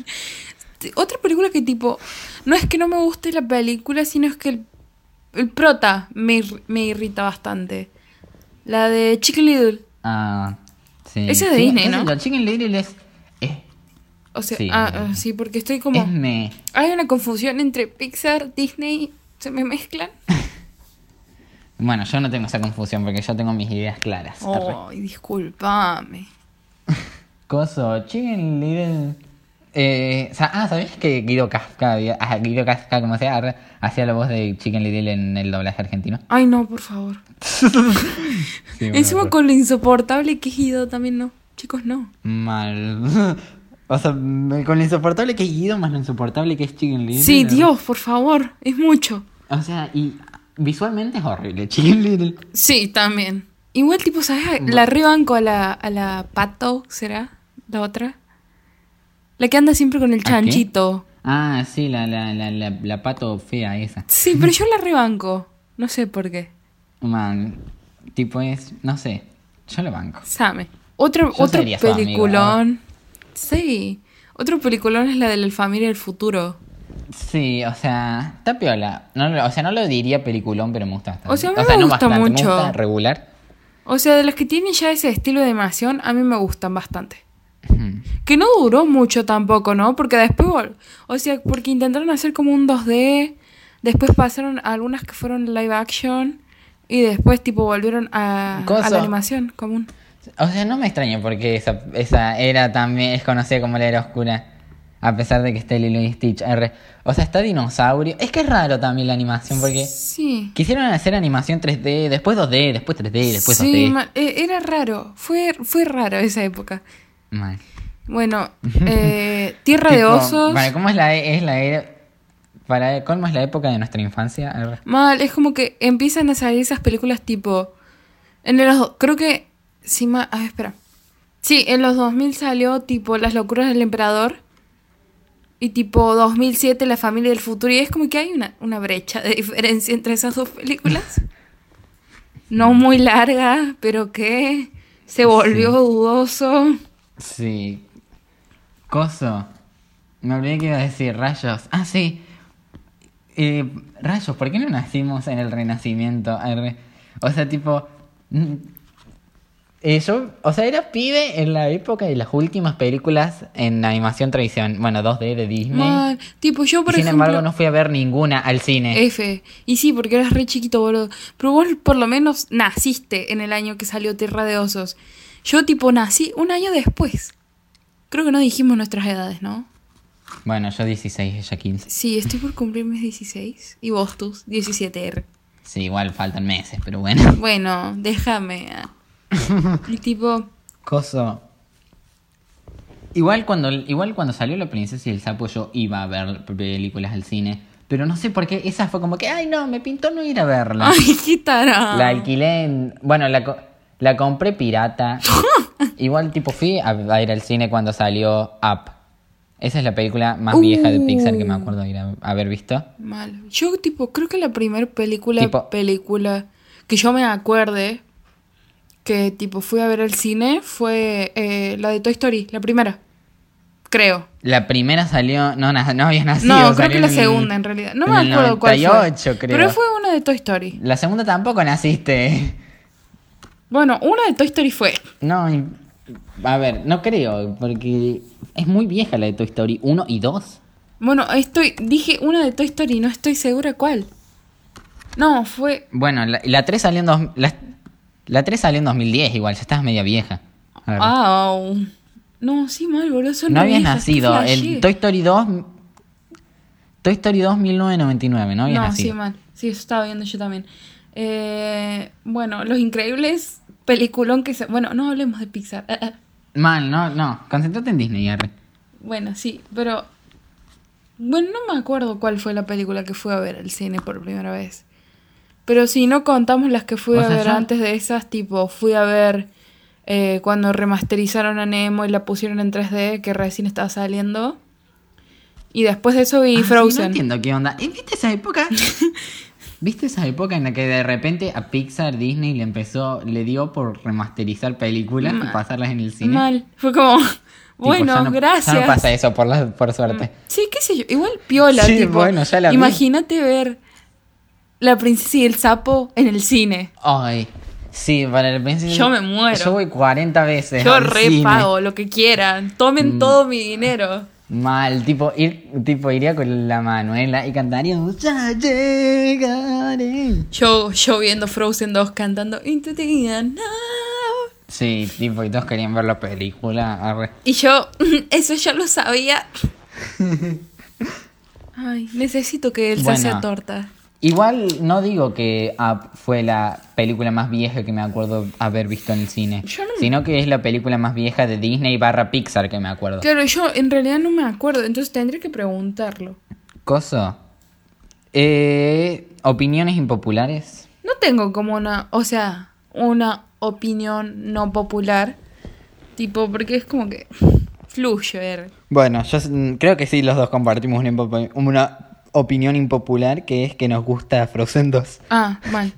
Speaker 2: Otra película que tipo, no es que no me guste la película, sino es que el, el prota me, me irrita bastante. La de Chicken Little.
Speaker 1: Ah, sí.
Speaker 2: Esa es de
Speaker 1: Sí,
Speaker 2: Disney, ¿no?
Speaker 1: yo, Chicken Little es, es,
Speaker 2: O sea,
Speaker 1: Sí.
Speaker 2: ah, ah, sí, porque estoy como...
Speaker 1: es me.
Speaker 2: Hay una confusión entre Pixar, Disney, se me mezclan.
Speaker 1: Bueno, yo no tengo esa confusión porque yo tengo mis ideas claras.
Speaker 2: Ay, discúlpame.
Speaker 1: Coso, Chicken Little. Eh, ah, ¿sabés que Guido Casca, había- ah, Guido Casca, como sea, hacía la voz de Chicken Little en el doblaje argentino?
Speaker 2: Ay, no, por favor.
Speaker 1: Sí,
Speaker 2: Encima
Speaker 1: arre.
Speaker 2: con lo insoportable que es Guido también no. Chicos, no.
Speaker 1: Mal. o sea, con lo insoportable que es Guido más lo insoportable que es Chicken Little.
Speaker 2: Sí. Dios, por favor. Es mucho.
Speaker 1: O sea, y visualmente es horrible, Chicken Little.
Speaker 2: Sí, también. Igual, tipo, ¿sabes? La rebanco a la, a la Pato, ¿será? La otra. La que anda siempre con el chanchito.
Speaker 1: Ah, sí, la, la, la, la, la pato fea esa.
Speaker 2: Sí, pero yo la rebanco. No sé por qué.
Speaker 1: Man, tipo es, no sé, yo lo banco.
Speaker 2: Same. Otro, otro peliculón. Sí. Otro peliculón es la de la familia del futuro.
Speaker 1: Sí, o sea, está piola. No, o sea, no lo diría peliculón, pero me gusta bastante.
Speaker 2: O sea, a mí me
Speaker 1: no
Speaker 2: gusta
Speaker 1: bastante,
Speaker 2: mucho.
Speaker 1: Me gusta regular.
Speaker 2: O sea, de las que tienen ya ese estilo de animación, a mí me gustan bastante. Que no duró mucho tampoco, ¿no? Porque después, o sea, porque intentaron hacer como un 2D, después pasaron a algunas que fueron live action y después tipo volvieron a, a la animación común.
Speaker 1: O sea, no me extraña porque esa, esa era también es conocida como la era oscura. A pesar de que esté Lilo y Stitch. R. O sea, está dinosaurio. Es que es raro también la animación porque
Speaker 2: Sí.
Speaker 1: quisieron hacer animación 3D, después 2D, después 3D, después
Speaker 2: sí,
Speaker 1: 2D.
Speaker 2: ma- e- era raro, fue, fue raro esa época.
Speaker 1: Man.
Speaker 2: Bueno, eh, Tierra de Osos.
Speaker 1: Para, ¿cómo es la, es la era? Para, ¿cómo es la época de nuestra infancia?
Speaker 2: Mal, es como que empiezan a salir esas películas tipo. En los. Creo que. Sí, ma- ah, espera. Sí, en los 2000 salió tipo Las locuras del emperador. Y tipo 2007 La familia del futuro. Y es como que hay una, una brecha de diferencia entre esas dos películas. No muy larga, pero que se volvió dudoso.
Speaker 1: Sí. Coso. Me olvidé que iba a decir rayos. Ah, sí. Eh, rayos, ¿por qué no nacimos en el Renacimiento? O sea, tipo. mm, eh, yo, o sea, era pibe en la época de las últimas películas en animación tradicional, bueno, 2D de Disney.
Speaker 2: Mal. Tipo, yo por
Speaker 1: Sin
Speaker 2: ejemplo.
Speaker 1: embargo, no fui a ver ninguna al cine.
Speaker 2: F. Y sí, porque eras re chiquito, boludo. Pero vos por lo menos naciste en el año que salió Tierra de Osos. Yo tipo nací un año después. Creo que no dijimos nuestras edades, ¿no?
Speaker 1: Bueno, yo 16, ella 15.
Speaker 2: Sí, estoy por cumplir mis 16. Y vos tus 17R.
Speaker 1: Sí, igual faltan meses, pero bueno.
Speaker 2: Bueno, déjame. ah. Y tipo...
Speaker 1: Coso. Igual cuando, igual cuando salió La Princesa y el Sapo yo iba a ver películas al cine. Pero no sé por qué esa fue como que, ay no, me pintó no ir a verla.
Speaker 2: Ay, qué tarado.
Speaker 1: La alquilé en... Bueno, la, la compré pirata. igual tipo fui a, a ir al cine cuando salió Up. Esa es la película más vieja de Pixar que me acuerdo de ir a- haber visto.
Speaker 2: Mal. Yo tipo, creo que la primera película,
Speaker 1: Tipo-
Speaker 2: película que yo me acuerde que tipo fui a ver al cine fue eh, la de Toy Story, la primera. Creo.
Speaker 1: La primera salió... No, no había nacido.
Speaker 2: No, creo que la
Speaker 1: en
Speaker 2: segunda en realidad. No
Speaker 1: en
Speaker 2: me acuerdo cuál
Speaker 1: 98,
Speaker 2: fue.
Speaker 1: creo.
Speaker 2: Pero fue una de Toy Story.
Speaker 1: La segunda tampoco naciste.
Speaker 2: Bueno, una de Toy Story fue.
Speaker 1: No, a ver, no creo, porque es muy vieja la de Toy Story 1 y 2.
Speaker 2: Bueno, estoy dije una de Toy Story, no estoy segura cuál. No, fue
Speaker 1: Bueno, la, la 3 salió en dos, la, la 3 salió en 2010 igual, ya estabas media vieja. A ver.
Speaker 2: Au. No, sí, mal, boludo. Son
Speaker 1: no habías
Speaker 2: viejas,
Speaker 1: nacido. El Toy Story 2. Toy Story 2 1999, no habías
Speaker 2: No,
Speaker 1: nacido.
Speaker 2: sí, mal. Sí, eso estaba viendo yo también. Eh, bueno, Los Increíbles peliculón que se... Bueno, no hablemos de Pixar.
Speaker 1: Mal, no, no. Concéntrate en Disney, Arre.
Speaker 2: Bueno, sí, pero... Bueno, no me acuerdo cuál fue la película que fui a ver al cine por primera vez. Pero si no contamos las que fui a ver
Speaker 1: yo-
Speaker 2: antes de esas, tipo, fui a ver eh, cuando remasterizaron a Nemo y la pusieron en 3D, que recién estaba saliendo. Y después de eso vi
Speaker 1: Ah, sí, no
Speaker 2: Frozen.
Speaker 1: entiendo qué onda. ¿Y ¿Viste esa época? ¿Viste esa época en la que de repente a Pixar Disney le empezó, le dio por remasterizar películas y
Speaker 2: Mal.
Speaker 1: pasarlas en el cine?
Speaker 2: Mal. Fue como,
Speaker 1: Tipo,
Speaker 2: bueno,
Speaker 1: ya no-
Speaker 2: gracias.
Speaker 1: Ya no pasa eso, por, la, por suerte.
Speaker 2: Sí, qué sé yo. Igual piola,
Speaker 1: Sí,
Speaker 2: tipo.
Speaker 1: bueno, ya la vi.
Speaker 2: Imagínate ver La princesa y el sapo en el cine.
Speaker 1: Ay, sí, para el príncipe.
Speaker 2: Yo me muero.
Speaker 1: Yo voy 40 veces.
Speaker 2: Yo
Speaker 1: al
Speaker 2: re
Speaker 1: cine.
Speaker 2: pago lo que quieran. Tomen
Speaker 1: Mm.
Speaker 2: todo mi dinero.
Speaker 1: Mal, tipo, ir, tipo, iría con la Manuela y cantaría Ya llegaré.
Speaker 2: Yo, yo viendo Frozen 2 cantando Into the Now.
Speaker 1: Sí, tipo, y todos querían ver la película. arre.
Speaker 2: Y yo, eso ya lo sabía. Ay, necesito que Elsa
Speaker 1: Bueno.
Speaker 2: sea torta.
Speaker 1: Igual no digo que Up fue la película más vieja que me acuerdo haber visto en el cine,
Speaker 2: Yo no-
Speaker 1: sino que es la película más vieja de Disney barra Pixar que me acuerdo.
Speaker 2: Claro, yo en realidad no me acuerdo, entonces tendré que preguntarlo.
Speaker 1: Coso. Eh, opiniones impopulares.
Speaker 2: No tengo como una, o sea, una opinión no popular. Tipo, porque es como que fluye.
Speaker 1: Bueno, yo creo que sí, los dos compartimos una opinión impopular que es que nos gusta Frozen 2.
Speaker 2: Ah, mal.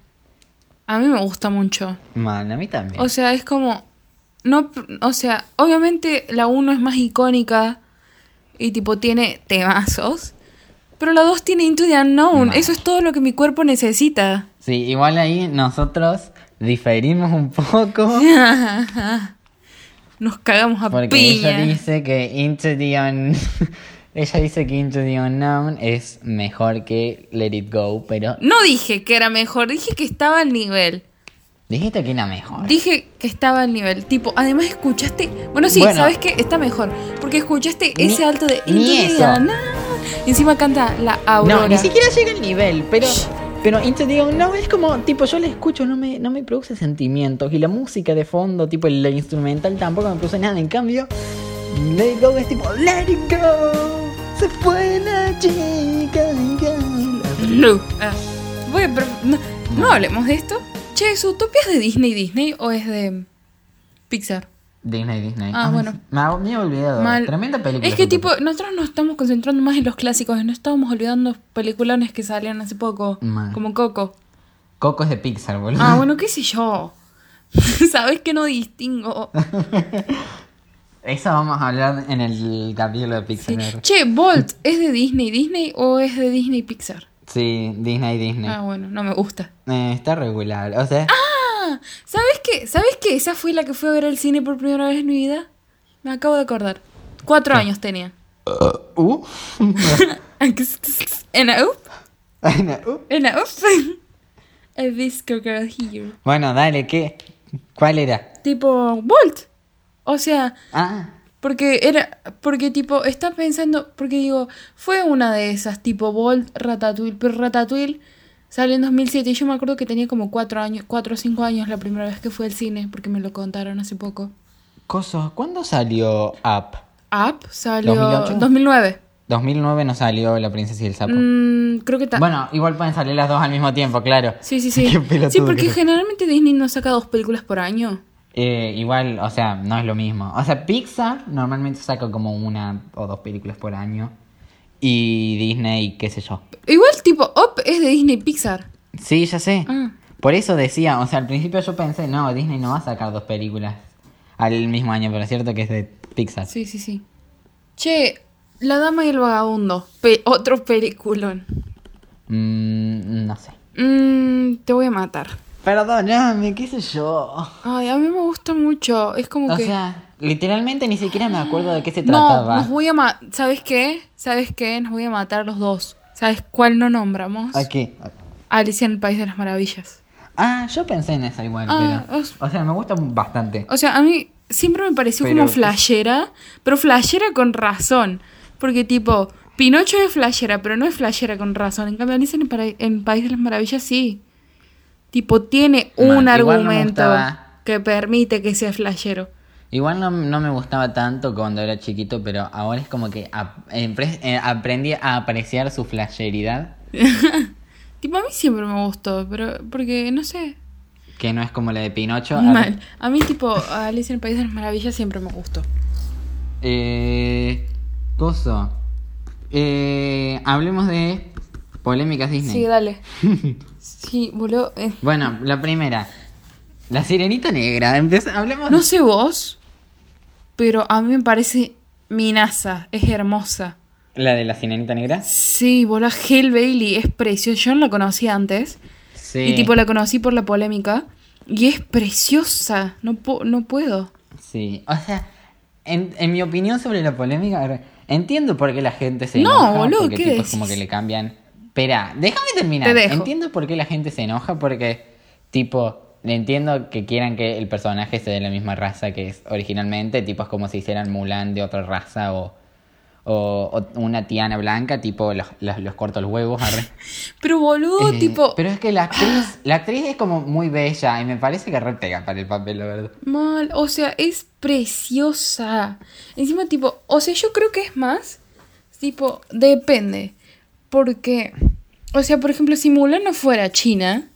Speaker 2: A mí me gusta mucho.
Speaker 1: Man, a mí también.
Speaker 2: O sea, es como. No, o sea, obviamente la 1 es más icónica y tipo tiene temazos. Pero la 2 tiene Into the Unknown.
Speaker 1: Mal.
Speaker 2: Eso es todo lo que mi cuerpo necesita.
Speaker 1: Sí, igual ahí nosotros diferimos un poco.
Speaker 2: Nos cagamos a
Speaker 1: Porque
Speaker 2: piña.
Speaker 1: ella dice que Into the ella dice que Into the Unknown es mejor que Let It Go, pero
Speaker 2: No dije que era mejor, dije que estaba al nivel.
Speaker 1: dijiste que era mejor.
Speaker 2: Dije que estaba al nivel. Tipo, además escuchaste. Bueno, sí,
Speaker 1: Bueno.
Speaker 2: ¿sabes qué? Está mejor. Porque escuchaste
Speaker 1: Ni-
Speaker 2: ese alto de.
Speaker 1: ni
Speaker 2: Into the
Speaker 1: eso.
Speaker 2: Unknown. Y encima canta la Aurora.
Speaker 1: No, ni siquiera llega al nivel, pero pero Into the Unknown es como tipo yo la escucho, no me no me produce sentimientos y la música de fondo, tipo el instrumental tampoco me produce nada, en cambio Let It Go es tipo Let It Go. Se fue la chica.
Speaker 2: No. Ah. Bueno, pero no, no hablemos de esto. Che, ¿su utopía es de Disney Disney o es de Pixar?
Speaker 1: Disney, Disney.
Speaker 2: Ah, bueno.
Speaker 1: Me había olvidado.
Speaker 2: Mal.
Speaker 1: Tremenda película.
Speaker 2: Es que tipo, nosotros nos estamos concentrando más en los clásicos y no estábamos olvidando peliculones que salían hace poco.
Speaker 1: Mal.
Speaker 2: Como Coco.
Speaker 1: Coco es de Pixar, boludo.
Speaker 2: Ah, bueno, qué sé yo. Sabes que no distingo.
Speaker 1: Eso vamos a hablar en el capítulo de Pixar.
Speaker 2: Sí.
Speaker 1: Sí,
Speaker 2: Che, Bolt, ¿es de Disney Disney o es de Disney Pixar?
Speaker 1: Disney, Disney.
Speaker 2: Ah, bueno, no me gusta.
Speaker 1: Eh, está regular. O sea,
Speaker 2: Ah, ¿sabes qué? ¿Sabes qué? Esa fue la que fui a ver al cine por primera vez en mi vida. Me acabo de acordar. Cuatro años tenía.
Speaker 1: uh.
Speaker 2: En a up,
Speaker 1: uh.
Speaker 2: en a up. A disco girl here.
Speaker 1: bueno, dale, ¿qué? ¿Cuál era?
Speaker 2: Tipo, Bolt. O sea,
Speaker 1: Ah,
Speaker 2: porque era, porque tipo, está pensando, porque digo, fue una de esas, tipo Bolt, Ratatouille, pero Ratatouille salió en 2007 y yo me acuerdo que tenía como cuatro años, cuatro o cinco años la primera vez que fui al cine, porque me lo contaron hace poco.
Speaker 1: Coso, ¿cuándo salió Up?
Speaker 2: Up salió
Speaker 1: 2008.
Speaker 2: 2009.
Speaker 1: 2009 no salió La Princesa y el Sapo.
Speaker 2: Mm, creo que ta-
Speaker 1: Bueno, igual pueden salir las dos al mismo tiempo, claro.
Speaker 2: Sí, sí, sí. Sí, porque generalmente Disney no saca dos películas por año.
Speaker 1: Eh, igual, o sea, no es lo mismo. O sea, Pixar normalmente saca como una o dos películas por año. Y Disney, qué sé yo.
Speaker 2: Igual, tipo, Up es de Disney Pixar.
Speaker 1: Sí, ya sé.
Speaker 2: Ah.
Speaker 1: Por eso decía, o sea, al principio yo pensé, no, Disney no va a sacar dos películas al mismo año, pero es cierto que es de Pixar.
Speaker 2: Sí, sí, sí. Che, La Dama y el Vagabundo. Pe- otro peliculón.
Speaker 1: Mm, no sé.
Speaker 2: Mm, te voy a matar.
Speaker 1: Perdóname, qué sé yo.
Speaker 2: Ay, a mí me gusta mucho. Es como
Speaker 1: O
Speaker 2: que.
Speaker 1: sea, literalmente ni siquiera me acuerdo de qué se
Speaker 2: no,
Speaker 1: trataba.
Speaker 2: nos voy a matar. ¿Sabes qué? ¿Sabes qué? Nos voy a matar los dos. ¿Sabes cuál no nombramos?
Speaker 1: ¿A qué?
Speaker 2: Alicia en el País de las Maravillas.
Speaker 1: Ah, yo pensé en esa igual,
Speaker 2: Ah,
Speaker 1: pero... O sea, me gusta bastante.
Speaker 2: O sea, a mí siempre me pareció
Speaker 1: Pero-
Speaker 2: como flashera, pero flashera con razón. Porque tipo, Pinocho es flashera, pero no es flashera con razón. En cambio, Alicia en, el en País de las Maravillas sí. Tipo, tiene un
Speaker 1: Man,
Speaker 2: argumento.
Speaker 1: gustaba.
Speaker 2: que permite que sea flashero.
Speaker 1: Igual no, no me gustaba tanto cuando era chiquito, pero ahora es como que ap- eh, aprendí a apreciar su flasheridad,
Speaker 2: Tipo, a mí siempre me gustó, pero porque, no sé,
Speaker 1: que no es como la de Pinocho.
Speaker 2: mal. A mí, tipo, Alicia en el País de las Maravillas siempre me gustó.
Speaker 1: Eh, coso. Eh, hablemos de polémicas Disney.
Speaker 2: Sí, dale. Sí, boludo. eh,
Speaker 1: Bueno, la primera. La sirenita negra. Empieza, hablemos
Speaker 2: No sé vos, pero a mí me parece minaza, es hermosa.
Speaker 1: ¿La de la sirenita negra?
Speaker 2: Sí, boludo, Hale Bailey es preciosa. Yo no la conocía antes.
Speaker 1: Sí.
Speaker 2: Y tipo la conocí por la polémica. Y es preciosa. No, po- no puedo.
Speaker 1: Sí. O sea, en, en mi opinión sobre la polémica, entiendo por qué la gente se
Speaker 2: No,
Speaker 1: enoja.
Speaker 2: boludo,
Speaker 1: porque
Speaker 2: ¿qué
Speaker 1: tipo, es como que le cambian. Espera, déjame terminar.
Speaker 2: Te dejo.
Speaker 1: Entiendo por qué la gente se enoja, porque, tipo, entiendo que quieran que el personaje sea de la misma raza que es originalmente. Tipo, es como si hicieran Mulan de otra raza o. O, o una Tiana blanca, tipo los, los, los corto los huevos. arre.
Speaker 2: Pero boludo,
Speaker 1: Eh,
Speaker 2: tipo.
Speaker 1: Pero es que la actriz, la actriz es como muy bella y me parece que re pega para el papel, la verdad.
Speaker 2: Mal, o sea, es preciosa. Encima, tipo, o sea, yo creo que es más, tipo, depende. Porque, o sea, por ejemplo, si Mulan no fuera China,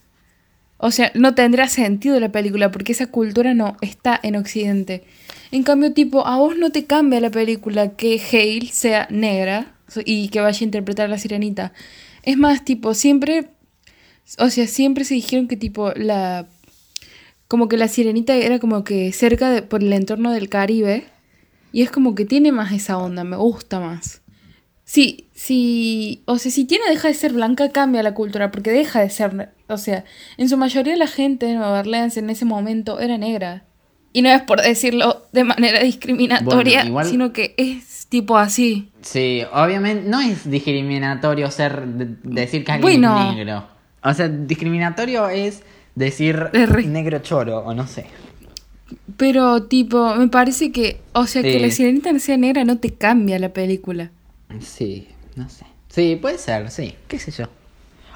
Speaker 2: o sea, no tendría sentido la película porque esa cultura no está en Occidente. En cambio, tipo, a vos no te cambia la película que Hale sea negra y que vaya a interpretar a la sirenita. Es más, tipo, siempre, o sea, siempre se dijeron que, tipo, la como que la sirenita era como que cerca de, por el entorno del Caribe. Y es como que tiene más esa onda, me gusta más. Sí, sí, o sea, si tiene deja de ser blanca, cambia la cultura, porque deja de ser, o sea, en su mayoría la gente de Nueva Orleans en ese momento era negra. Y no es por decirlo de manera discriminatoria,
Speaker 1: Bueno, igual-
Speaker 2: sino que es tipo así.
Speaker 1: Sí, obviamente no es discriminatorio ser de- decir que alguien
Speaker 2: Bueno.
Speaker 1: es negro. O sea, discriminatorio es decir
Speaker 2: Es re-
Speaker 1: negro choro o no sé.
Speaker 2: Pero tipo, me parece que, o sea, que la sirenita no sea negra no te cambia la película.
Speaker 1: Sí, no sé. Sí, puede ser, sí, qué sé yo.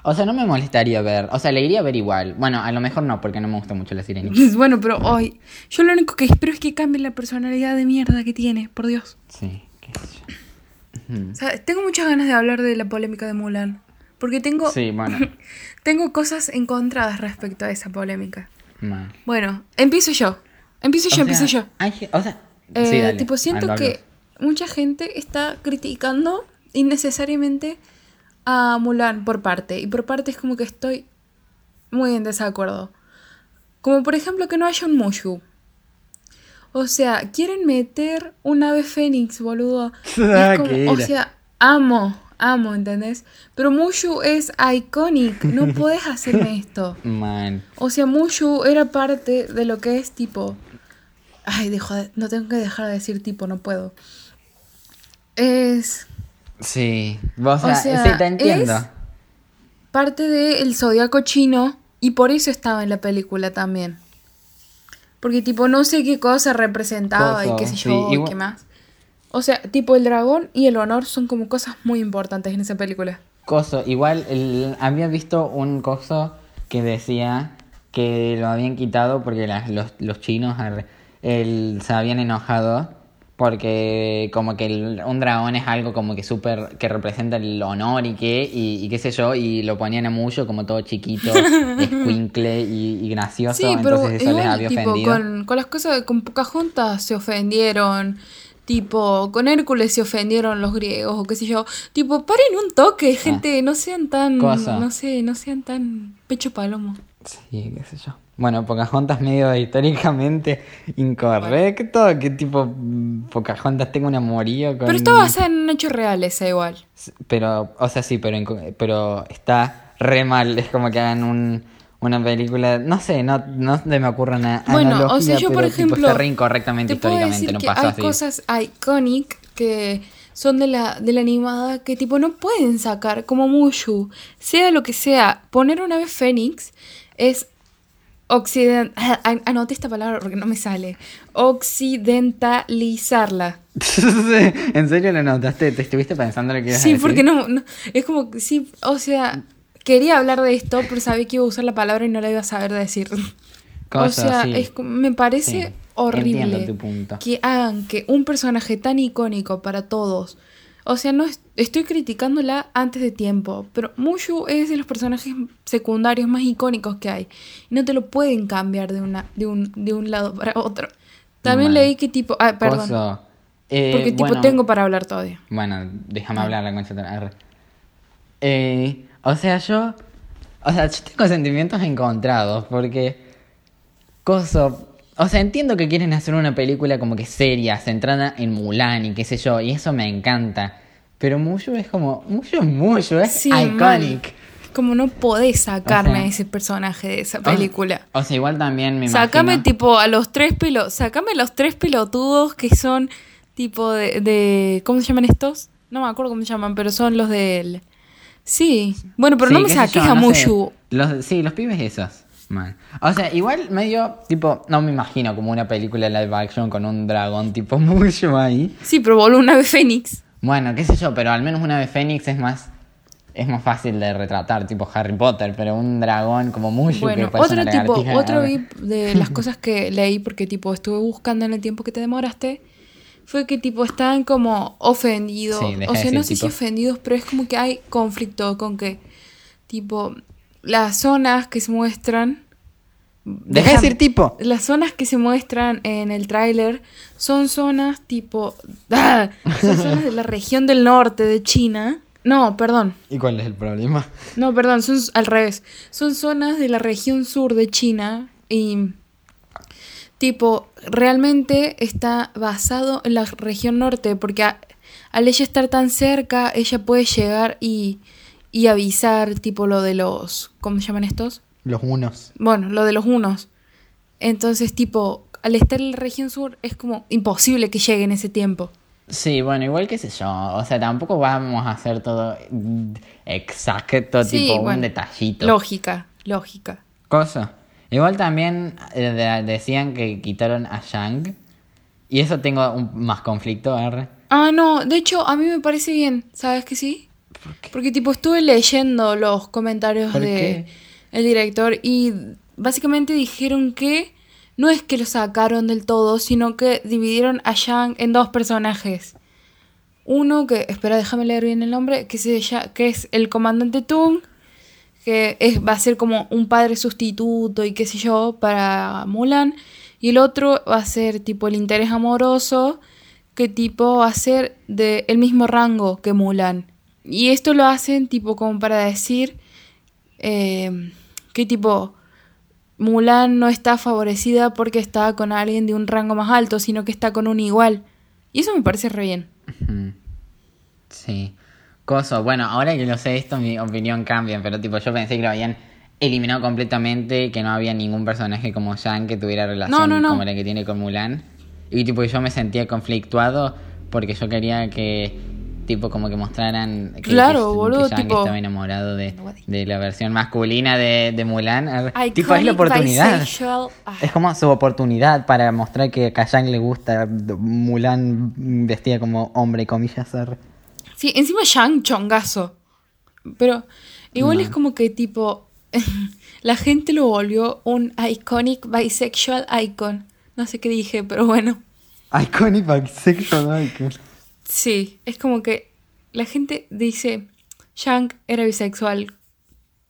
Speaker 1: O sea, no me molestaría ver, o sea, le iría a ver igual. Bueno, a lo mejor no, porque no me gusta mucho la sirenita.
Speaker 2: Bueno, pero hoy, yo lo único que espero es que cambie la personalidad de mierda que tiene, por Dios.
Speaker 1: Sí, qué sé yo.
Speaker 2: O sea, tengo muchas ganas de hablar de la polémica de Mulan. Porque tengo,
Speaker 1: Sí, bueno,
Speaker 2: tengo cosas encontradas respecto a esa polémica. Bueno, empiezo yo. Empiezo yo, empiezo yo.
Speaker 1: hay o sea,
Speaker 2: Eh,
Speaker 1: sí, dale,
Speaker 2: tipo, siento que mucha gente está criticando innecesariamente a Mulan por parte. Y por parte es como que estoy muy en desacuerdo. Como por ejemplo que no haya un Mushu. O sea, quieren meter un ave fénix, boludo. Es
Speaker 1: Ah,
Speaker 2: como-
Speaker 1: ¿qué
Speaker 2: o sea, amo, amo, ¿entendés? Pero Mushu es iconic. No puedes hacerme esto.
Speaker 1: Man.
Speaker 2: O sea, Mushu era parte de lo que es tipo. Ay, dejo de- no tengo que dejar de decir tipo, no puedo. Es
Speaker 1: Sí, vos, o
Speaker 2: O
Speaker 1: sea, sí, te entiendo.
Speaker 2: es- parte del zodiaco chino y por eso estaba en la película también. Porque tipo, no sé qué cosa representaba y qué sé
Speaker 1: sí,
Speaker 2: yo, y qué más. O sea, tipo, el dragón y el honor son como cosas muy importantes en esa película.
Speaker 1: Coso, igual el- había visto un coso que decía que lo habían quitado porque las- los, los chinos el- se habían enojado porque como que el- un dragón es algo como que súper que representa el honor y qué y, y qué sé yo y lo ponían a mucho como todo chiquito, escuincle y, y gracioso,
Speaker 2: Sí, pero
Speaker 1: entonces eso les había
Speaker 2: tipo,
Speaker 1: ofendido.
Speaker 2: con, con las cosas, con Pocahontas se ofendieron. Tipo, con Hércules se ofendieron los griegos o qué sé yo. Tipo, paren un toque, gente, no sean tan,
Speaker 1: Cosa.
Speaker 2: no sé, no sean tan pecho palomo.
Speaker 1: Sí, qué sé yo. Bueno, Pocahontas medio históricamente incorrecto, que tipo Pocahontas tenga un amorío con...
Speaker 2: Pero está basada en hechos reales, igual.
Speaker 1: Pero, o sea, sí, pero, pero está re mal. Es como que hagan un, una película. No sé, no, no me ocurre una
Speaker 2: Bueno, o sea, yo por
Speaker 1: pero, tipo,
Speaker 2: ejemplo,
Speaker 1: está re incorrectamente
Speaker 2: te puedo
Speaker 1: históricamente,
Speaker 2: decir
Speaker 1: no
Speaker 2: que
Speaker 1: pasó
Speaker 2: hay
Speaker 1: así.
Speaker 2: cosas iconic que son de la, de la animada que tipo no pueden sacar, como Mushu, sea lo que sea, poner una vez Fénix es occident... Anoté esta palabra porque no me sale. Occidentalizarla.
Speaker 1: ¿En serio lo notaste? ¿Te estuviste pensando lo que ibas a
Speaker 2: Sí, porque no, no- Es como sí, o sea, quería hablar de esto, pero sabía que iba a usar la palabra y no la iba a saber decir. O sea,
Speaker 1: sí.
Speaker 2: es, me parece
Speaker 1: Sí,
Speaker 2: horrible
Speaker 1: entiendo tu punto.
Speaker 2: que hagan que un personaje tan icónico para todos. O sea, no es- estoy criticándola antes de tiempo, pero Mushu es de los personajes secundarios más icónicos que hay. Y no te lo pueden cambiar de, una, de, un, de un lado para otro. También leí que tipo... Ah, perdón.
Speaker 1: Eh,
Speaker 2: porque tipo
Speaker 1: bueno,
Speaker 2: tengo para hablar todavía.
Speaker 1: Bueno, déjame hablar la concha. Eh, o sea, yo. O sea, yo tengo sentimientos encontrados porque. Coso. O sea, entiendo que quieren hacer una película como que seria, centrada en Mulan y qué sé yo, y eso me encanta. Pero Mushu es como. Mushu es Mushu, es
Speaker 2: Sí,
Speaker 1: iconic.
Speaker 2: Como no podés sacarme
Speaker 1: O sea-
Speaker 2: a ese personaje de esa película.
Speaker 1: O sea, igual también me
Speaker 2: Sácame
Speaker 1: imagino.
Speaker 2: tipo a los tres pelos, sácame los tres pelotudos que son tipo de, de ¿cómo se llaman estos? No me acuerdo cómo se llaman, pero son los del Sí. Bueno, pero
Speaker 1: Sí,
Speaker 2: no me saques a
Speaker 1: no sé.
Speaker 2: Mushu.
Speaker 1: Los, sí, los pibes esos. Man. O sea, igual medio, tipo, no me imagino como una película live action con un dragón tipo Mushu ahí.
Speaker 2: Sí, pero voló una ave fénix.
Speaker 1: Bueno, qué sé yo, pero al menos una de Fénix es más es más fácil de retratar, tipo Harry Potter, pero un dragón como Mushu
Speaker 2: Bueno,
Speaker 1: que
Speaker 2: otro tipo, otro. VIP de las cosas que leí porque tipo estuve buscando en el tiempo que te demoraste fue que tipo están como ofendidos.
Speaker 1: Sí,
Speaker 2: o sea, no sé si ofendidos, pero es como que hay conflicto con que tipo las zonas que se muestran
Speaker 1: Deja de decir tipo.
Speaker 2: Las zonas que se muestran en el tráiler son zonas tipo... ¡Ah! Son zonas de la región del norte de China. No, perdón.
Speaker 1: ¿Y cuál es el problema?
Speaker 2: No, perdón, son al revés. Son zonas de la región sur de China y... Tipo, realmente está basado en la región norte porque a- al ella estar tan cerca, ella puede llegar y, y avisar tipo lo de los... ¿Cómo se llaman estos?
Speaker 1: Los unos.
Speaker 2: Bueno, lo de los unos. Entonces, tipo, al estar en la región sur es como imposible que llegue en ese tiempo.
Speaker 1: Sí, bueno, igual qué sé yo, o sea, tampoco vamos a hacer todo exacto,
Speaker 2: Sí,
Speaker 1: tipo
Speaker 2: bueno,
Speaker 1: un detallito.
Speaker 2: Lógica, lógica.
Speaker 1: Cosa. Igual también eh, de- decían que quitaron a Shang. Y eso tengo un, más conflicto, R.
Speaker 2: Ah, no, de hecho, a mí me parece bien, ¿sabes que sí? Porque, tipo, estuve leyendo los comentarios
Speaker 1: ¿Por
Speaker 2: de
Speaker 1: qué?
Speaker 2: El director y básicamente dijeron que no es que lo sacaron del todo, sino que dividieron a Shang en dos personajes. Uno que, espera, déjame leer bien el nombre, que, se, que es el comandante Tung, que va a ser como un padre sustituto y qué sé yo para Mulan. Y el otro va a ser tipo el interés amoroso, que tipo va a ser del el mismo rango que Mulan. Y esto lo hacen tipo como para decir eh, que tipo Mulan no está favorecida porque está con alguien de un rango más alto, sino que está con un igual. Y eso me parece re bien.
Speaker 1: Sí. Coso, bueno, ahora que lo sé esto, mi opinión cambia, pero tipo, yo pensé que lo habían eliminado completamente, que no había ningún personaje como Shang que tuviera relación
Speaker 2: no, no.
Speaker 1: como la que tiene con Mulan. Y tipo, yo me sentía conflictuado porque yo quería que, tipo, como que mostraran que,
Speaker 2: Claro,
Speaker 1: que,
Speaker 2: boludo,
Speaker 1: que
Speaker 2: tipo-
Speaker 1: estaba enamorado de, de la versión masculina de, de Mulan. Tipo, es la oportunidad.
Speaker 2: bisexual. Ah.
Speaker 1: Es como su oportunidad para mostrar que a Shang le gusta Mulan vestida como hombre, comillas.
Speaker 2: Sí, encima Shang chongazo. Pero igual
Speaker 1: No.
Speaker 2: es como que tipo la gente lo volvió un iconic bisexual icon. No sé qué dije, pero bueno.
Speaker 1: Iconic bisexual icon.
Speaker 2: Sí, es como que la gente dice Shang era bisexual.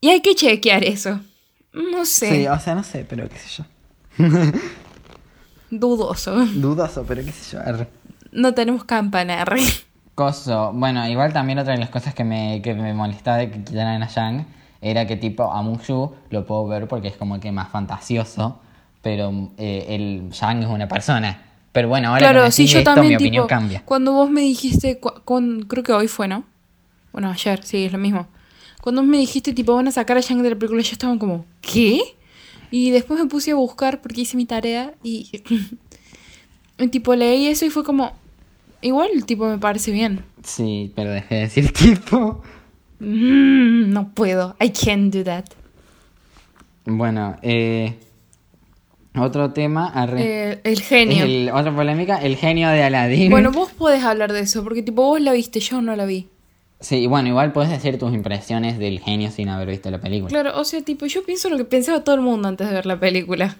Speaker 2: Y hay que chequear eso. No sé,
Speaker 1: Sí, o sea, no sé, pero qué sé yo.
Speaker 2: dudoso.
Speaker 1: Dudoso, pero qué sé yo.
Speaker 2: No tenemos campana. re.
Speaker 1: Coso. Bueno, igual también otra de las cosas que me, que me molestaba de que quitaran a Shang era que tipo a Mushu lo puedo ver porque es como que más fantasioso, pero eh, el Shang es una persona. Pero bueno, ahora que
Speaker 2: Claro,
Speaker 1: me
Speaker 2: sí, yo
Speaker 1: esto,
Speaker 2: también
Speaker 1: mi opinión
Speaker 2: tipo,
Speaker 1: cambia.
Speaker 2: cuando vos me dijiste, cu- con, creo que hoy fue, ¿no? Bueno, ayer, sí, es lo mismo. Cuando vos me dijiste, tipo, van a sacar a Shang de la película, yo estaba como, ¿qué? Y después me puse a buscar porque hice mi tarea y, y, tipo, leí eso y fue como, igual, tipo, me parece bien.
Speaker 1: Sí, pero dejé de decir tipo.
Speaker 2: Mm, no puedo, I can't do that.
Speaker 1: Bueno, eh, otro tema. arre.
Speaker 2: Eh, el genio.
Speaker 1: El- otra polémica, el genio de Aladdin.
Speaker 2: Bueno, vos podés hablar de eso, porque tipo, vos la viste, yo no la vi.
Speaker 1: Sí, bueno, igual puedes decir tus impresiones del genio sin haber visto la película.
Speaker 2: Claro, o sea, tipo, yo pienso lo que pensaba todo el mundo antes de ver la película.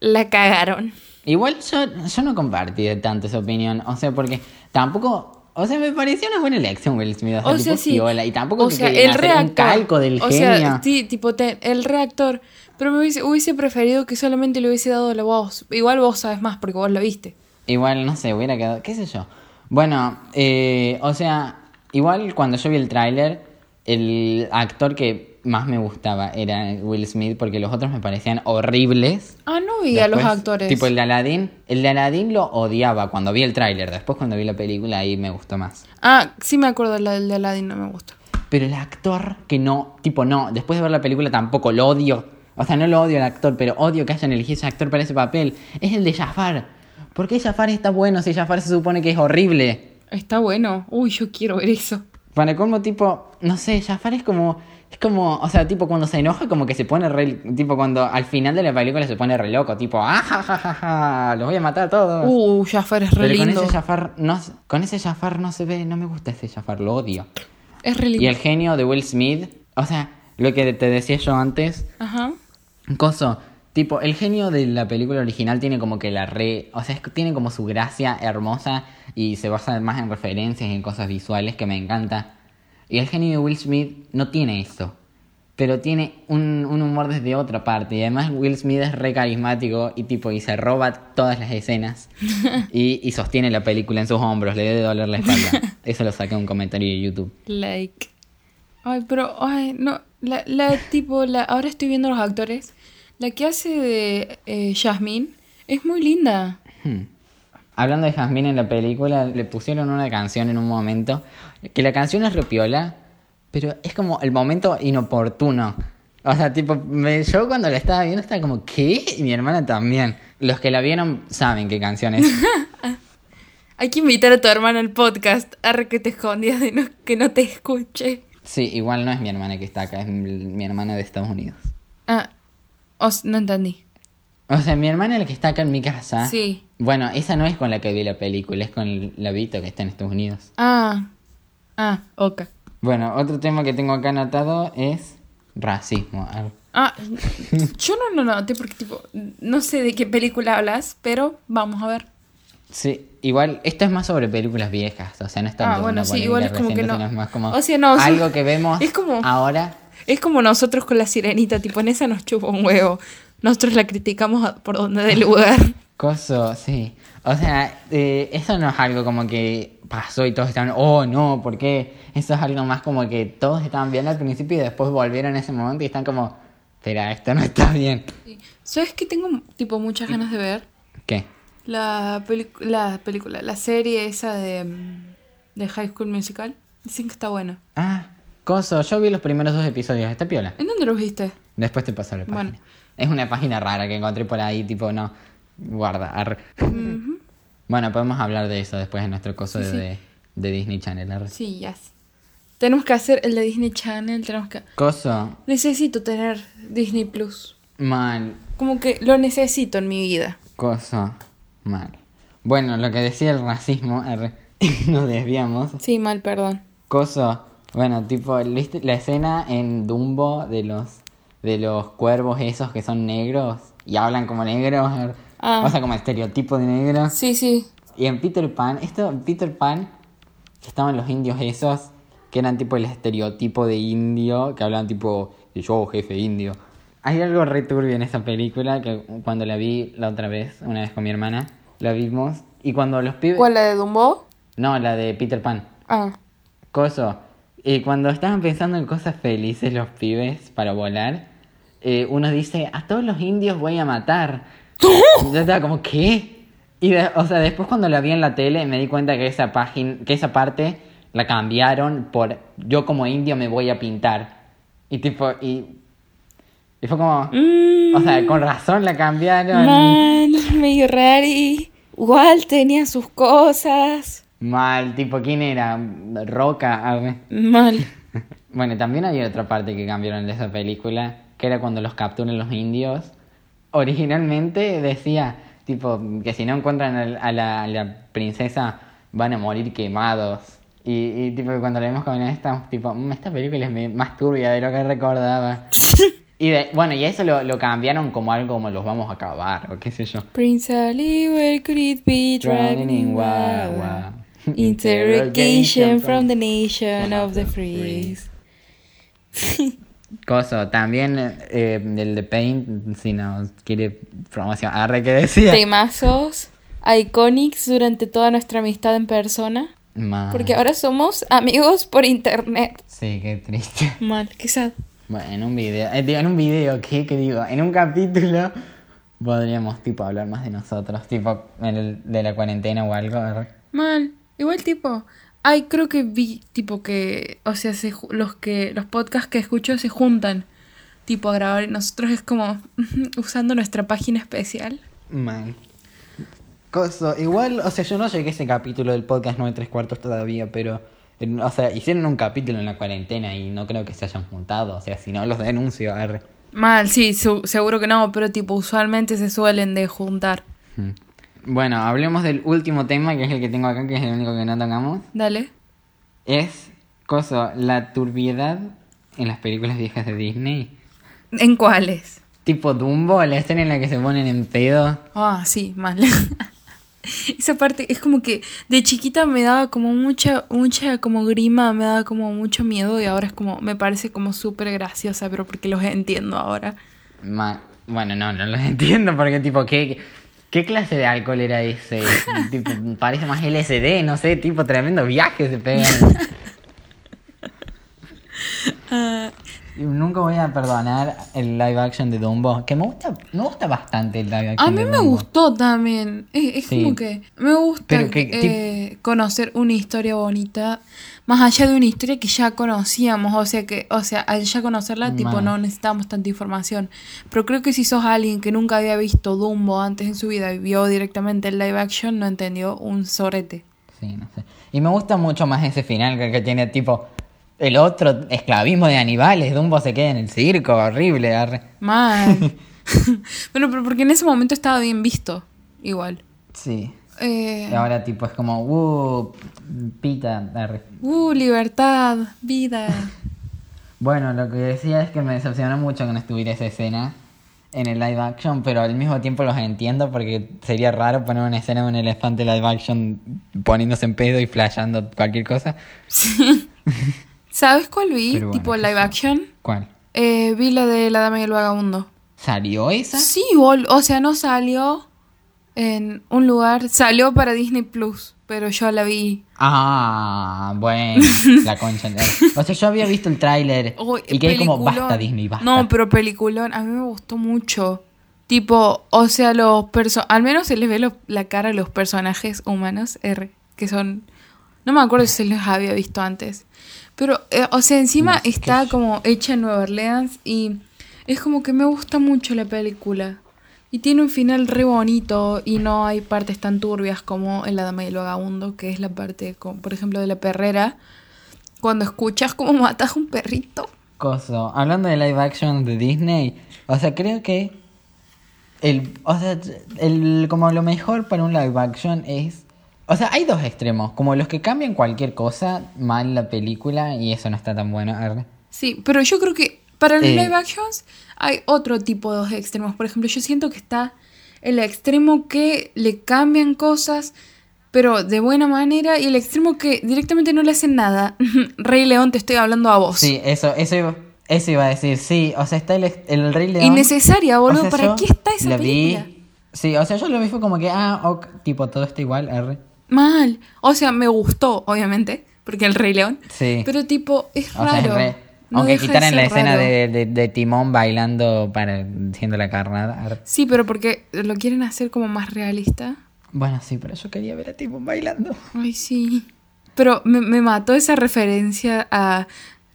Speaker 2: La cagaron.
Speaker 1: Igual yo, yo no compartí de tanto esa opinión. O sea, porque tampoco. O sea, me pareció una buena elección Will Smith. O sea,
Speaker 2: O sea, sí.
Speaker 1: piola, Y tampoco
Speaker 2: o sea, el reactor.
Speaker 1: un calco del
Speaker 2: o
Speaker 1: genio.
Speaker 2: sea, sí, tipo, te- el reactor. Pero me hubiese, hubiese preferido que solamente le hubiese dado la voz. Igual vos sabes más porque vos lo viste.
Speaker 1: Igual, no sé, hubiera quedado, qué sé yo. Bueno, eh, o sea, igual cuando yo vi el tráiler, el actor que más me gustaba era Will Smith porque los otros me parecían horribles.
Speaker 2: Ah, no vi a los actores.
Speaker 1: Tipo el de Aladdin, el de Aladdin lo odiaba cuando vi el tráiler, después cuando vi la película ahí me gustó más.
Speaker 2: Ah, sí me acuerdo del de, Aladdin, no me gusta.
Speaker 1: Pero el actor que no, tipo no, después de ver la película tampoco lo odio. O sea, no lo odio al actor, pero odio que hayan elegido ese actor para ese papel. Es el de Jafar. ¿Por qué Jafar está bueno si Jafar se supone que es horrible?
Speaker 2: Está bueno. Uy, yo quiero ver eso.
Speaker 1: Para como tipo, no sé, Jafar es como, es como, o sea, tipo cuando se enoja como que se pone re, tipo cuando al final de la película se pone re loco, tipo, ah, ja, ja, ja, ja, los voy a matar a todos.
Speaker 2: Uh, Jafar es re
Speaker 1: Pero con
Speaker 2: lindo.
Speaker 1: ese Jafar no, se- con ese Jafar no se ve, no me gusta ese Jafar, lo odio.
Speaker 2: Es re lindo.
Speaker 1: Y el genio de Will Smith, o sea, lo que te decía yo antes,
Speaker 2: Ajá.
Speaker 1: Coso, tipo, el genio de la película original tiene como que la re. O sea, es tiene como su gracia hermosa y se basa más en referencias y en cosas visuales que me encanta. Y el genio de Will Smith no tiene eso. Pero tiene un, un humor desde otra parte. Y además Will Smith es re carismático y tipo, y se roba todas las escenas. y, y sostiene la película en sus hombros, le debe doler la espalda. Eso lo saqué en un comentario de YouTube.
Speaker 2: Like. Ay, pero, ay, no. La, la tipo, la, ahora estoy viendo los actores. La que hace de eh, Jasmine es muy linda.
Speaker 1: Hmm. Hablando de Jasmine en la película, le pusieron una canción en un momento, que la canción es repiola, pero es como el momento inoportuno. O sea, tipo, me- yo cuando la estaba viendo estaba como, ¿qué? Y mi hermana también. Los que la vieron saben qué canción es.
Speaker 2: Hay que invitar a tu hermano al podcast. Arre que te escondías de no, que no te escuche.
Speaker 1: Sí, igual no es mi hermana que está acá, es mi, mi hermana de Estados Unidos.
Speaker 2: Ah, os, no entendí.
Speaker 1: O sea, mi hermana la que está acá en mi casa.
Speaker 2: Sí.
Speaker 1: Bueno, esa no es con la que vi la película, es con la Vito que está en Estados Unidos.
Speaker 2: Ah, ah, ok.
Speaker 1: Bueno, otro tema que tengo acá anotado es racismo. Ah,
Speaker 2: yo no lo noté porque, tipo, no sé de qué película hablas, pero vamos a ver.
Speaker 1: Sí, igual, esto es más sobre películas viejas, o sea, no es tanto
Speaker 2: Ah, bueno, sí, igual es como que no.
Speaker 1: más como
Speaker 2: O sea, no,
Speaker 1: algo que vemos
Speaker 2: Es como-
Speaker 1: ahora.
Speaker 2: Es como nosotros con la sirenita, tipo, en esa nos chupa un huevo. Nosotros la criticamos por donde dé lugar.
Speaker 1: Coso, sí. O sea, eh, eso no es algo como que pasó y todos estaban, oh no, ¿por qué? Eso es algo más como que todos estaban bien al principio y después volvieron a ese momento y están como, espera, esto no está bien.
Speaker 2: ¿Sabes qué tengo, tipo, muchas ganas de ver?
Speaker 1: ¿Qué?
Speaker 2: La, la película, la serie esa de, mm, de High School Musical. Dicen que está buena.
Speaker 1: Ah, Coso, yo vi los primeros dos episodios, está piola.
Speaker 2: ¿En dónde lo viste?
Speaker 1: Después te paso la página.
Speaker 2: Bueno.
Speaker 1: Es una página rara que encontré por ahí, tipo, no, guarda. arre. Bueno, podemos hablar de eso después en nuestro coso
Speaker 2: Sí,
Speaker 1: de,
Speaker 2: sí.
Speaker 1: de- de Disney Channel. arre.
Speaker 2: Sí, ya. sé. Tenemos que hacer el de Disney Channel, tenemos que...
Speaker 1: Coso,
Speaker 2: Necesito tener Disney Plus.
Speaker 1: mal,
Speaker 2: Como que lo necesito en mi vida.
Speaker 1: coso, mal. Bueno, lo que decía el racismo, arre, nos desviamos.
Speaker 2: Sí, mal, perdón.
Speaker 1: Coso, bueno, tipo, ¿viste la escena en Dumbo de los de los cuervos esos que son negros y hablan como negros? arre?
Speaker 2: Ah.
Speaker 1: O sea, como estereotipo de negro.
Speaker 2: Sí, sí.
Speaker 1: Y en Peter Pan, esto, en Peter Pan, estaban los indios esos, que eran tipo el estereotipo de indio, que hablaban tipo, yo jefe indio. Hay algo re turbio en esa película, que cuando la vi la otra vez, una vez con mi hermana, la vimos, y cuando los pibes...
Speaker 2: ¿Cuál, la de Dumbo?
Speaker 1: No, la de Peter Pan.
Speaker 2: Ah.
Speaker 1: Coso. Y cuando estaban pensando en cosas felices los pibes para volar, eh, uno dice, a todos los indios voy a matar. Y yo estaba como, ¿qué? Y de- o sea, después cuando la vi en la tele me di cuenta que esa página, que esa parte la cambiaron por yo como indio me voy a pintar. Y tipo, y, y fue como,
Speaker 2: Mm,
Speaker 1: o sea, con razón la cambiaron.
Speaker 2: mal, medio rari. Igual tenía sus cosas.
Speaker 1: Mal, tipo, ¿quién era? Roca.
Speaker 2: Mal.
Speaker 1: Bueno, también hay otra parte que cambiaron de esa película, que era cuando los capturan los indios. Originalmente decía, tipo, que si no encuentran al- a la, a la princesa van a morir quemados. Y, y tipo, cuando la vemos con esta, tipo, "Mm, esta película es más turbia de lo que recordaba. Y de- bueno, y eso lo, lo cambiaron como algo como los vamos a acabar, o qué sé yo.
Speaker 2: Prince Ali, where could it be driving in Wawa? Interrogation from the nation of the free.
Speaker 1: Coso, también eh, el de Paint, si nos quiere promoción. Arre, ¿qué decía?
Speaker 2: Temazos iconics durante toda nuestra amistad en persona.
Speaker 1: Mal.
Speaker 2: Porque ahora somos amigos por internet.
Speaker 1: Sí, qué triste.
Speaker 2: Mal, qué sad.
Speaker 1: Bueno, en un video, eh, digo, en un video, ¿qué, qué digo? En un capítulo podríamos, tipo, hablar más de nosotros, tipo, en el, de la cuarentena o algo. arre.
Speaker 2: Mal. Igual tipo, ay, creo que vi tipo que, o sea, se los que los podcasts que escucho se juntan tipo a grabar y nosotros es como usando nuestra página especial.
Speaker 1: Mal. Coso, igual, o sea, yo no llegué a ese capítulo del podcast 9 tres cuartos todavía, pero, o sea, hicieron un capítulo en la cuarentena y no creo que se hayan juntado, o sea, si no los denuncio, arre.
Speaker 2: Mal, sí, su- seguro que no, pero tipo usualmente se suelen de juntar.
Speaker 1: Hmm. Bueno, hablemos del último tema, que es el que tengo acá, que es el único que no tocamos.
Speaker 2: Dale.
Speaker 1: Es, coso, la turbiedad en las películas viejas de Disney.
Speaker 2: ¿En cuáles?
Speaker 1: Tipo Dumbo, la escena en la que se ponen en pedo.
Speaker 2: Ah, sí, mal. Esa parte es como que de chiquita me daba como mucha, mucha como grima, me daba como mucho miedo y ahora es como, me parece como súper graciosa, pero porque los entiendo ahora.
Speaker 1: Ma- bueno, no, no los entiendo porque tipo, ¿qué, qué clase de alcohol era ese? tipo, parece más LSD, no sé, tipo tremendo viaje se pegan. Y Nunca voy a perdonar el live action de Dumbo, que me gusta, me gusta bastante el live action
Speaker 2: A mí
Speaker 1: de
Speaker 2: me
Speaker 1: Dumbo.
Speaker 2: gustó también. Es, es
Speaker 1: Sí.
Speaker 2: como que me gusta
Speaker 1: que-
Speaker 2: eh, conocer una historia bonita, más allá de una historia que ya conocíamos, o sea que, o sea, al ya conocerla, tipo, no necesitamos tanta información. Pero creo que si sos alguien que nunca había visto Dumbo antes en su vida y vio directamente el live action, no entendió un sorete.
Speaker 1: Sí, no sé. Y me gusta mucho más ese final que, que tiene tipo el otro esclavismo de animales, Dumbo se queda en el circo, horrible. arre.
Speaker 2: Bueno, pero porque en ese momento estaba bien visto, igual.
Speaker 1: Sí.
Speaker 2: Eh,
Speaker 1: Y ahora tipo es como, uh, pita, arre.
Speaker 2: uh, libertad, vida.
Speaker 1: Bueno, lo que decía es que me decepcionó mucho que no estuviera esa escena en el live action, pero al mismo tiempo los entiendo porque sería raro poner una escena de un elefante live action poniéndose en pedo y flasheando cualquier cosa.
Speaker 2: ¿Sabes cuál vi?
Speaker 1: Bueno,
Speaker 2: tipo live action.
Speaker 1: ¿Cuál?
Speaker 2: Eh, vi la de La Dama y el Vagabundo.
Speaker 1: ¿Salió esa?
Speaker 2: Sí, bol- o sea, no salió en un lugar. Salió para Disney Plus, pero yo la vi.
Speaker 1: Ah, bueno, la concha. O sea, yo había visto el tráiler y quedé como,
Speaker 2: peliculón.
Speaker 1: basta Disney, basta.
Speaker 2: No, pero peliculón, a mí me gustó mucho. Tipo, o sea, los perso al menos se les ve lo- la cara a los personajes humanos, R, que son... No me acuerdo si se los había visto antes. Pero, eh, o sea, encima
Speaker 1: No,
Speaker 2: está como hecha en Nueva Orleans y es como que me gusta mucho la película. Y tiene un final re bonito y no hay partes tan turbias como en La Dama y el Vagabundo, que es la parte, como, por ejemplo, de la perrera. Cuando escuchas cómo matas a un perrito.
Speaker 1: Coso, hablando de live action de Disney, o sea, creo que el, o sea, el, como lo mejor para un live action es, o sea, hay dos extremos, como los que cambian cualquier cosa mal la película y eso no está tan bueno.
Speaker 2: Sí, pero yo creo que para los
Speaker 1: Eh.
Speaker 2: live actions hay otro tipo de extremos. Por ejemplo, yo siento que está el extremo que le cambian cosas, pero de buena manera, y el extremo que directamente no le hacen nada. Rey León, te estoy hablando a vos.
Speaker 1: Sí, eso, eso, iba, eso iba a decir, sí, o sea, está el, el Rey León.
Speaker 2: Innecesaria, boludo.
Speaker 1: O sea,
Speaker 2: ¿Para qué está esa
Speaker 1: la
Speaker 2: película?
Speaker 1: Vi, sí, o sea, yo lo vi fue como que, ah, ok, tipo, todo está igual, arre.
Speaker 2: Mal. O sea, me gustó, obviamente, porque el Rey León.
Speaker 1: Sí.
Speaker 2: Pero tipo, es
Speaker 1: O sea, es
Speaker 2: raro.
Speaker 1: re-
Speaker 2: No
Speaker 1: Aunque quitaran la escena de, de, de Timón bailando para siendo la carnada.
Speaker 2: Sí, pero porque lo quieren hacer como más realista.
Speaker 1: Bueno, sí, pero yo quería ver a Timón bailando.
Speaker 2: Ay, sí. Pero me, me mató esa referencia a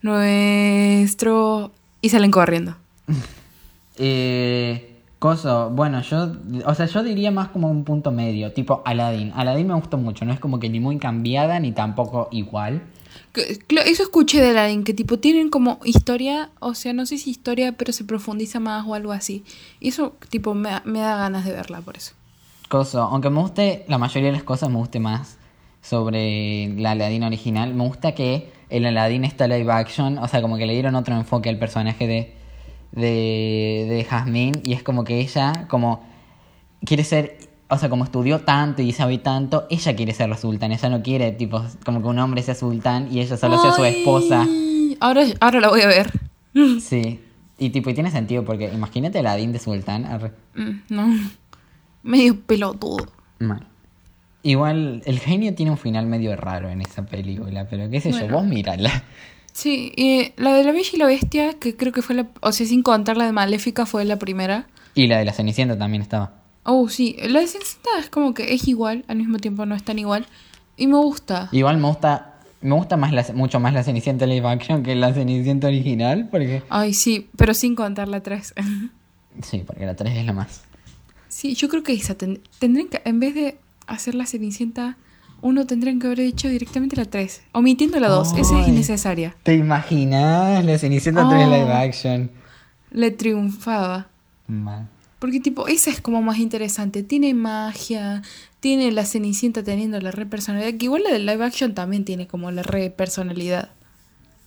Speaker 2: nuestro... Y salen corriendo.
Speaker 1: Eh, coso, bueno, yo, o sea, yo diría más como un punto medio, tipo Aladdin. Aladdin me gustó mucho, no es como que ni muy cambiada ni tampoco igual.
Speaker 2: Eso escuché de Aladdin, que tipo tienen como historia, o sea, no sé si historia, pero se profundiza más o algo así. Y eso tipo me, me da ganas de verla por eso.
Speaker 1: Coso, aunque me guste, la mayoría de las cosas me guste más sobre la Aladdin original, me gusta que el Aladdin está live action, o sea, como que le dieron otro enfoque al personaje de de, de Jasmine y es como que ella como quiere ser, o sea, como estudió tanto y sabe tanto, ella quiere ser la sultana, ella no quiere tipo como que un hombre sea sultán y ella solo sea su esposa.
Speaker 2: Ahora, ahora la voy a ver.
Speaker 1: Sí. Y tipo, y tiene sentido porque imagínate la Adin de sultán. arre.
Speaker 2: Mm, No. Medio pelotudo.
Speaker 1: Mal. Igual, el genio tiene un final medio raro en esa película, pero qué sé yo,
Speaker 2: Bueno.
Speaker 1: vos mírala.
Speaker 2: Sí, y la de la Bella y la Bestia, que creo que fue la. O sea, sin contar la de Maléfica, fue la primera.
Speaker 1: Y la de la Cenicienta también estaba.
Speaker 2: Oh, sí. La de Cenicienta es como que es igual, al mismo tiempo no es tan igual. Y me gusta.
Speaker 1: Igual me gusta, me gusta más la, mucho más la Cenicienta live action que la Cenicienta original, porque...
Speaker 2: Ay, sí, pero sin contar la 3.
Speaker 1: Sí, porque la 3 es la más.
Speaker 2: sí, yo creo que esa ten- tendrían que, en vez de hacer la Cenicienta, uno tendrían que haber hecho directamente la 3. Omitiendo la 2, esa es innecesaria.
Speaker 1: ¿Te imaginas la Cenicienta 3
Speaker 2: Oh.
Speaker 1: live action?
Speaker 2: Le triunfaba.
Speaker 1: Mal.
Speaker 2: Porque tipo, esa es como más interesante. Tiene magia, tiene la Cenicienta teniendo la re personalidad, que igual la del live action también tiene como la re personalidad.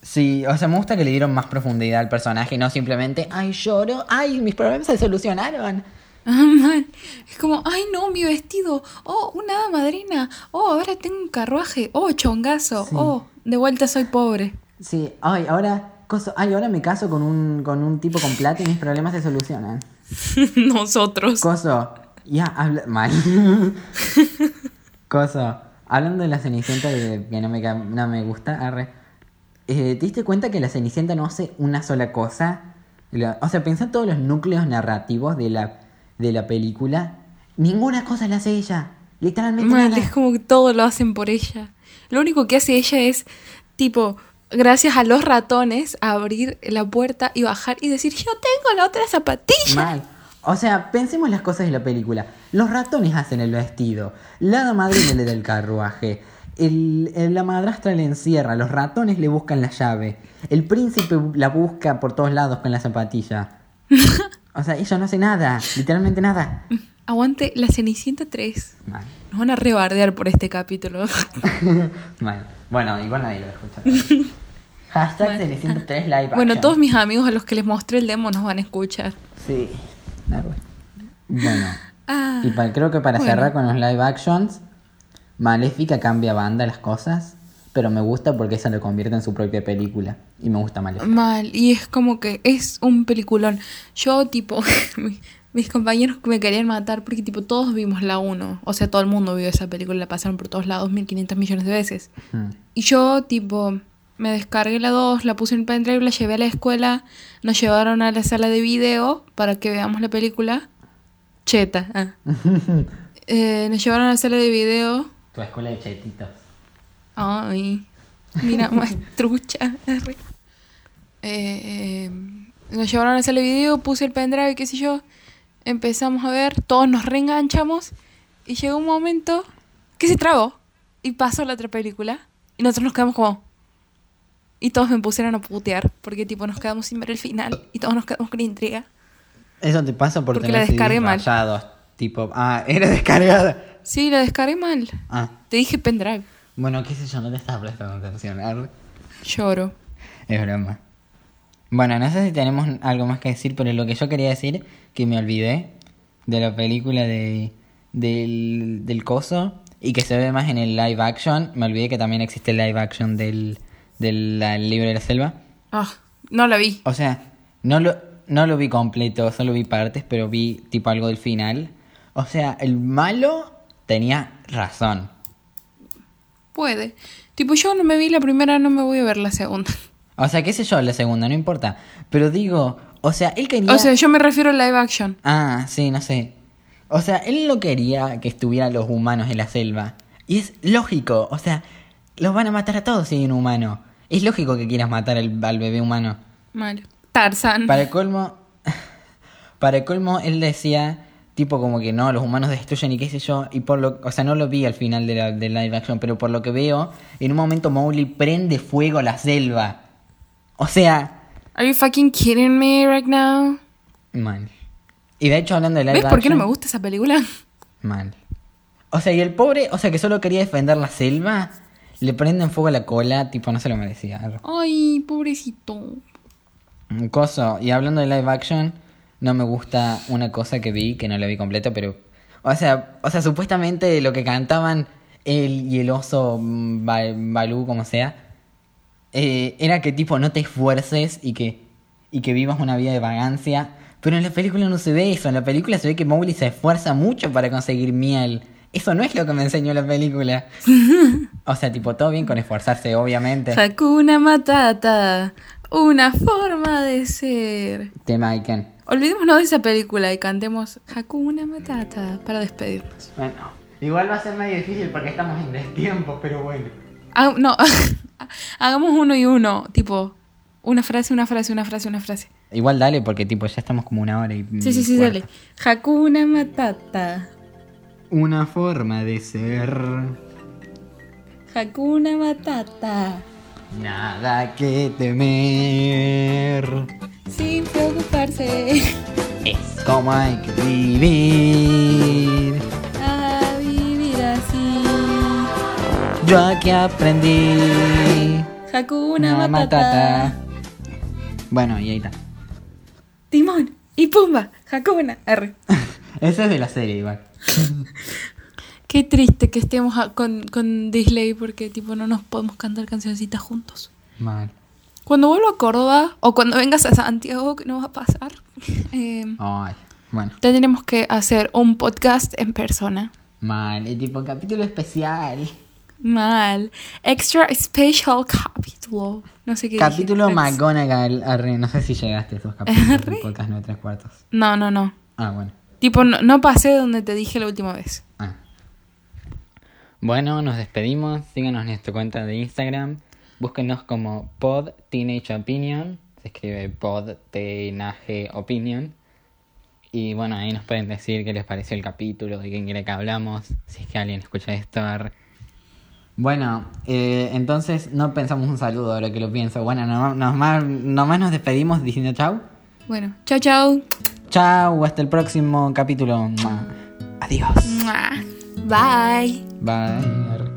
Speaker 1: Sí, o sea, me gusta que le dieron más profundidad al personaje, no simplemente, ay, lloro, ay, mis problemas se solucionaron.
Speaker 2: Man. Es como, ay no, mi vestido. Oh, una hada madrina. Oh, ahora tengo un carruaje. Oh, chongazo.
Speaker 1: Sí.
Speaker 2: Oh, de vuelta soy pobre.
Speaker 1: Sí, ay, ahora, coso, ay, ahora me caso con un, con un tipo con plata y mis problemas se solucionan.
Speaker 2: Nosotros.
Speaker 1: Coso, ya, habla mal. Coso, hablando de la Cenicienta de- que no me, no me gusta, arre. eh, ¿Te diste cuenta que la Cenicienta no hace una sola cosa? La- o sea, pensá en todos los núcleos narrativos de la, de la película. Ninguna cosa la hace ella. Literalmente
Speaker 2: Mal,
Speaker 1: nada.
Speaker 2: es como que todo lo hacen por ella. Lo único que hace ella es, tipo, gracias a los ratones, abrir la puerta y bajar y decir, yo tengo la otra zapatilla.
Speaker 1: Mal. O sea, pensemos las cosas de la película. Los ratones hacen el vestido. La hada madrina le da el carruaje. El, el- la madrastra le encierra. Los ratones le buscan la llave. El príncipe la busca por todos lados con la zapatilla. O sea, ella no hace nada. Literalmente nada.
Speaker 2: Aguante la Cenicienta 3.
Speaker 1: Mal.
Speaker 2: Nos van a rebardear por este capítulo.
Speaker 1: Mal. Bueno, igual nadie lo va a escuchar. Hashtag Cenicienta 3 live
Speaker 2: bueno,
Speaker 1: action.
Speaker 2: todos mis amigos a los que les mostré el demo nos van a escuchar.
Speaker 1: Sí. Bueno.
Speaker 2: Ah,
Speaker 1: Y creo que para
Speaker 2: Bueno.
Speaker 1: cerrar con los live actions, Maléfica cambia banda las cosas, pero me gusta porque esa lo convierte en su propia película. Y me gusta Maléfica.
Speaker 2: mal. Y es como que es un peliculón. Yo, tipo, mi- mis compañeros me querían matar porque, tipo, todos vimos la 1. O sea, todo el mundo vio esa película, la pasaron por todos lados 1500 millones de veces.
Speaker 1: Mm.
Speaker 2: Y yo, tipo, me descargué la 2, la puse en el pendrive, la llevé a la escuela, nos llevaron a la sala de video para que veamos la película. Cheta. ah. Eh, nos llevaron a la sala de video.
Speaker 1: Tu escuela de chetitos.
Speaker 2: Ay, mira, más trucha. Eh, eh, nos llevaron a la sala de video, puse el pendrive, qué sé yo. Empezamos a ver, todos nos reenganchamos. Y llegó un momento que se trabó. Y pasó la otra película. Y nosotros nos quedamos como. Y todos me pusieron a putear. Porque, tipo, nos quedamos sin ver el final. Y todos nos quedamos con intriga.
Speaker 1: Eso te pasa por
Speaker 2: Porque
Speaker 1: tener
Speaker 2: la descargué mal.
Speaker 1: rayados, Tipo, ah, era descargada.
Speaker 2: Sí, la descargué mal.
Speaker 1: Ah,
Speaker 2: Te dije pendrive.
Speaker 1: bueno, qué sé yo, no te estaba prestando atención. arre.
Speaker 2: Lloro.
Speaker 1: Es broma. Bueno, no sé si tenemos algo más que decir, pero lo que yo quería decir, que me olvidé de la película de, del, del coso y que se ve más en el live action, me olvidé que también existe el live action del, del libro de la selva.
Speaker 2: Ah, no la vi.
Speaker 1: O sea, no lo, no lo vi completo, solo vi partes, pero vi tipo algo del final. O sea, el malo tenía razón.
Speaker 2: Puede. Tipo, yo no me vi la primera, no me voy a ver la segunda.
Speaker 1: O sea, qué sé yo, la segunda, no importa. Pero digo, o sea, él quería...
Speaker 2: O sea, yo me refiero a live action.
Speaker 1: Ah, sí, no sé. O sea, él no quería que estuvieran los humanos en la selva. Y es lógico, o sea, los van a matar a todos si hay un humano. Es lógico que quieras matar al, al bebé humano.
Speaker 2: Mal. Tarzan.
Speaker 1: Para el colmo, para el colmo, él decía, tipo como que no, los humanos destruyen y qué sé yo. Y por lo, o sea, no lo vi al final de la, de live action, pero por lo que veo, en un momento Mowgli prende fuego a la selva. O sea,
Speaker 2: Are you fucking kidding me right now?
Speaker 1: mal. Y de hecho, hablando de live
Speaker 2: ¿Ves por qué no
Speaker 1: action-
Speaker 2: me gusta esa película?
Speaker 1: Mal. O sea, y el pobre, o sea, que solo quería defender la selva, le prenden fuego a la cola, tipo, no se lo merecía.
Speaker 2: Ay, pobrecito.
Speaker 1: Un coso. Y hablando de live action, no me gusta una cosa que vi, que no la vi completo, pero. O sea, o sea, supuestamente lo que cantaban él y el oso mm, Ba- Balú, como sea, eh, era que tipo no te esfuerces y que, y que vivas una vida de vagancia. Pero en la película no se ve eso. En la película se ve que Mowgli se esfuerza mucho para conseguir miel. Eso no es lo que me enseñó la película. O sea, tipo, todo bien con esforzarse, obviamente.
Speaker 2: Hakuna Matata, una forma de ser.
Speaker 1: Tema Iken.
Speaker 2: Olvidémonos de esa película y cantemos Hakuna Matata para despedirnos.
Speaker 1: Bueno, igual va a ser medio difícil porque estamos en destiempo, pero bueno.
Speaker 2: Ah, no, hagamos uno y uno, tipo, una frase, una frase, una frase, una frase.
Speaker 1: Igual dale, porque tipo ya estamos como una hora y.
Speaker 2: Sí, sí, sí, dale. Hakuna Matata,
Speaker 1: Una forma de ser.
Speaker 2: Hakuna Matata,
Speaker 1: Nada que temer.
Speaker 2: sin preocuparse,
Speaker 1: Es como hay que vivir.
Speaker 2: a vivir así.
Speaker 1: Yo aquí aprendí.
Speaker 2: Hakuna
Speaker 1: Una
Speaker 2: Matata,
Speaker 1: Bueno, y ahí está.
Speaker 2: Timón y Pumba, Hakuna, R.
Speaker 1: Ese es de la serie, igual.
Speaker 2: Qué triste que estemos a- con, con Disney porque tipo no nos podemos cantar cancioncitas juntos.
Speaker 1: Mal.
Speaker 2: Cuando vuelva a Córdoba o cuando vengas a Santiago, que no va a pasar, eh,
Speaker 1: Ay, bueno.
Speaker 2: tendremos que hacer un podcast en persona.
Speaker 1: Mal. Y tipo capítulo especial.
Speaker 2: Mal. Extra special capítulo. No sé qué dije.
Speaker 1: Capítulo
Speaker 2: Ex-
Speaker 1: McGonagall. Arre, no sé si llegaste a esos capítulos del podcast 9 tres cuartos.
Speaker 2: No, no, no.
Speaker 1: Ah, bueno.
Speaker 2: Tipo, no, no pasé donde te dije la última vez.
Speaker 1: Ah. Bueno, nos despedimos. Síganos en nuestra cuenta de Instagram. Búsquenos como Pod Teenage Opinion. Se escribe Pod Teenage Opinion. Y bueno, ahí nos pueden decir qué les pareció el capítulo, de quién quiere que hablamos. Si es que alguien escucha esto. arre. Bueno, eh, entonces no pensamos un saludo ahora que lo pienso. Bueno, nomás, nomás, nos despedimos diciendo chau.
Speaker 2: Bueno, chao, chao.
Speaker 1: Chau, hasta el próximo capítulo. Adiós.
Speaker 2: Bye.
Speaker 1: Bye.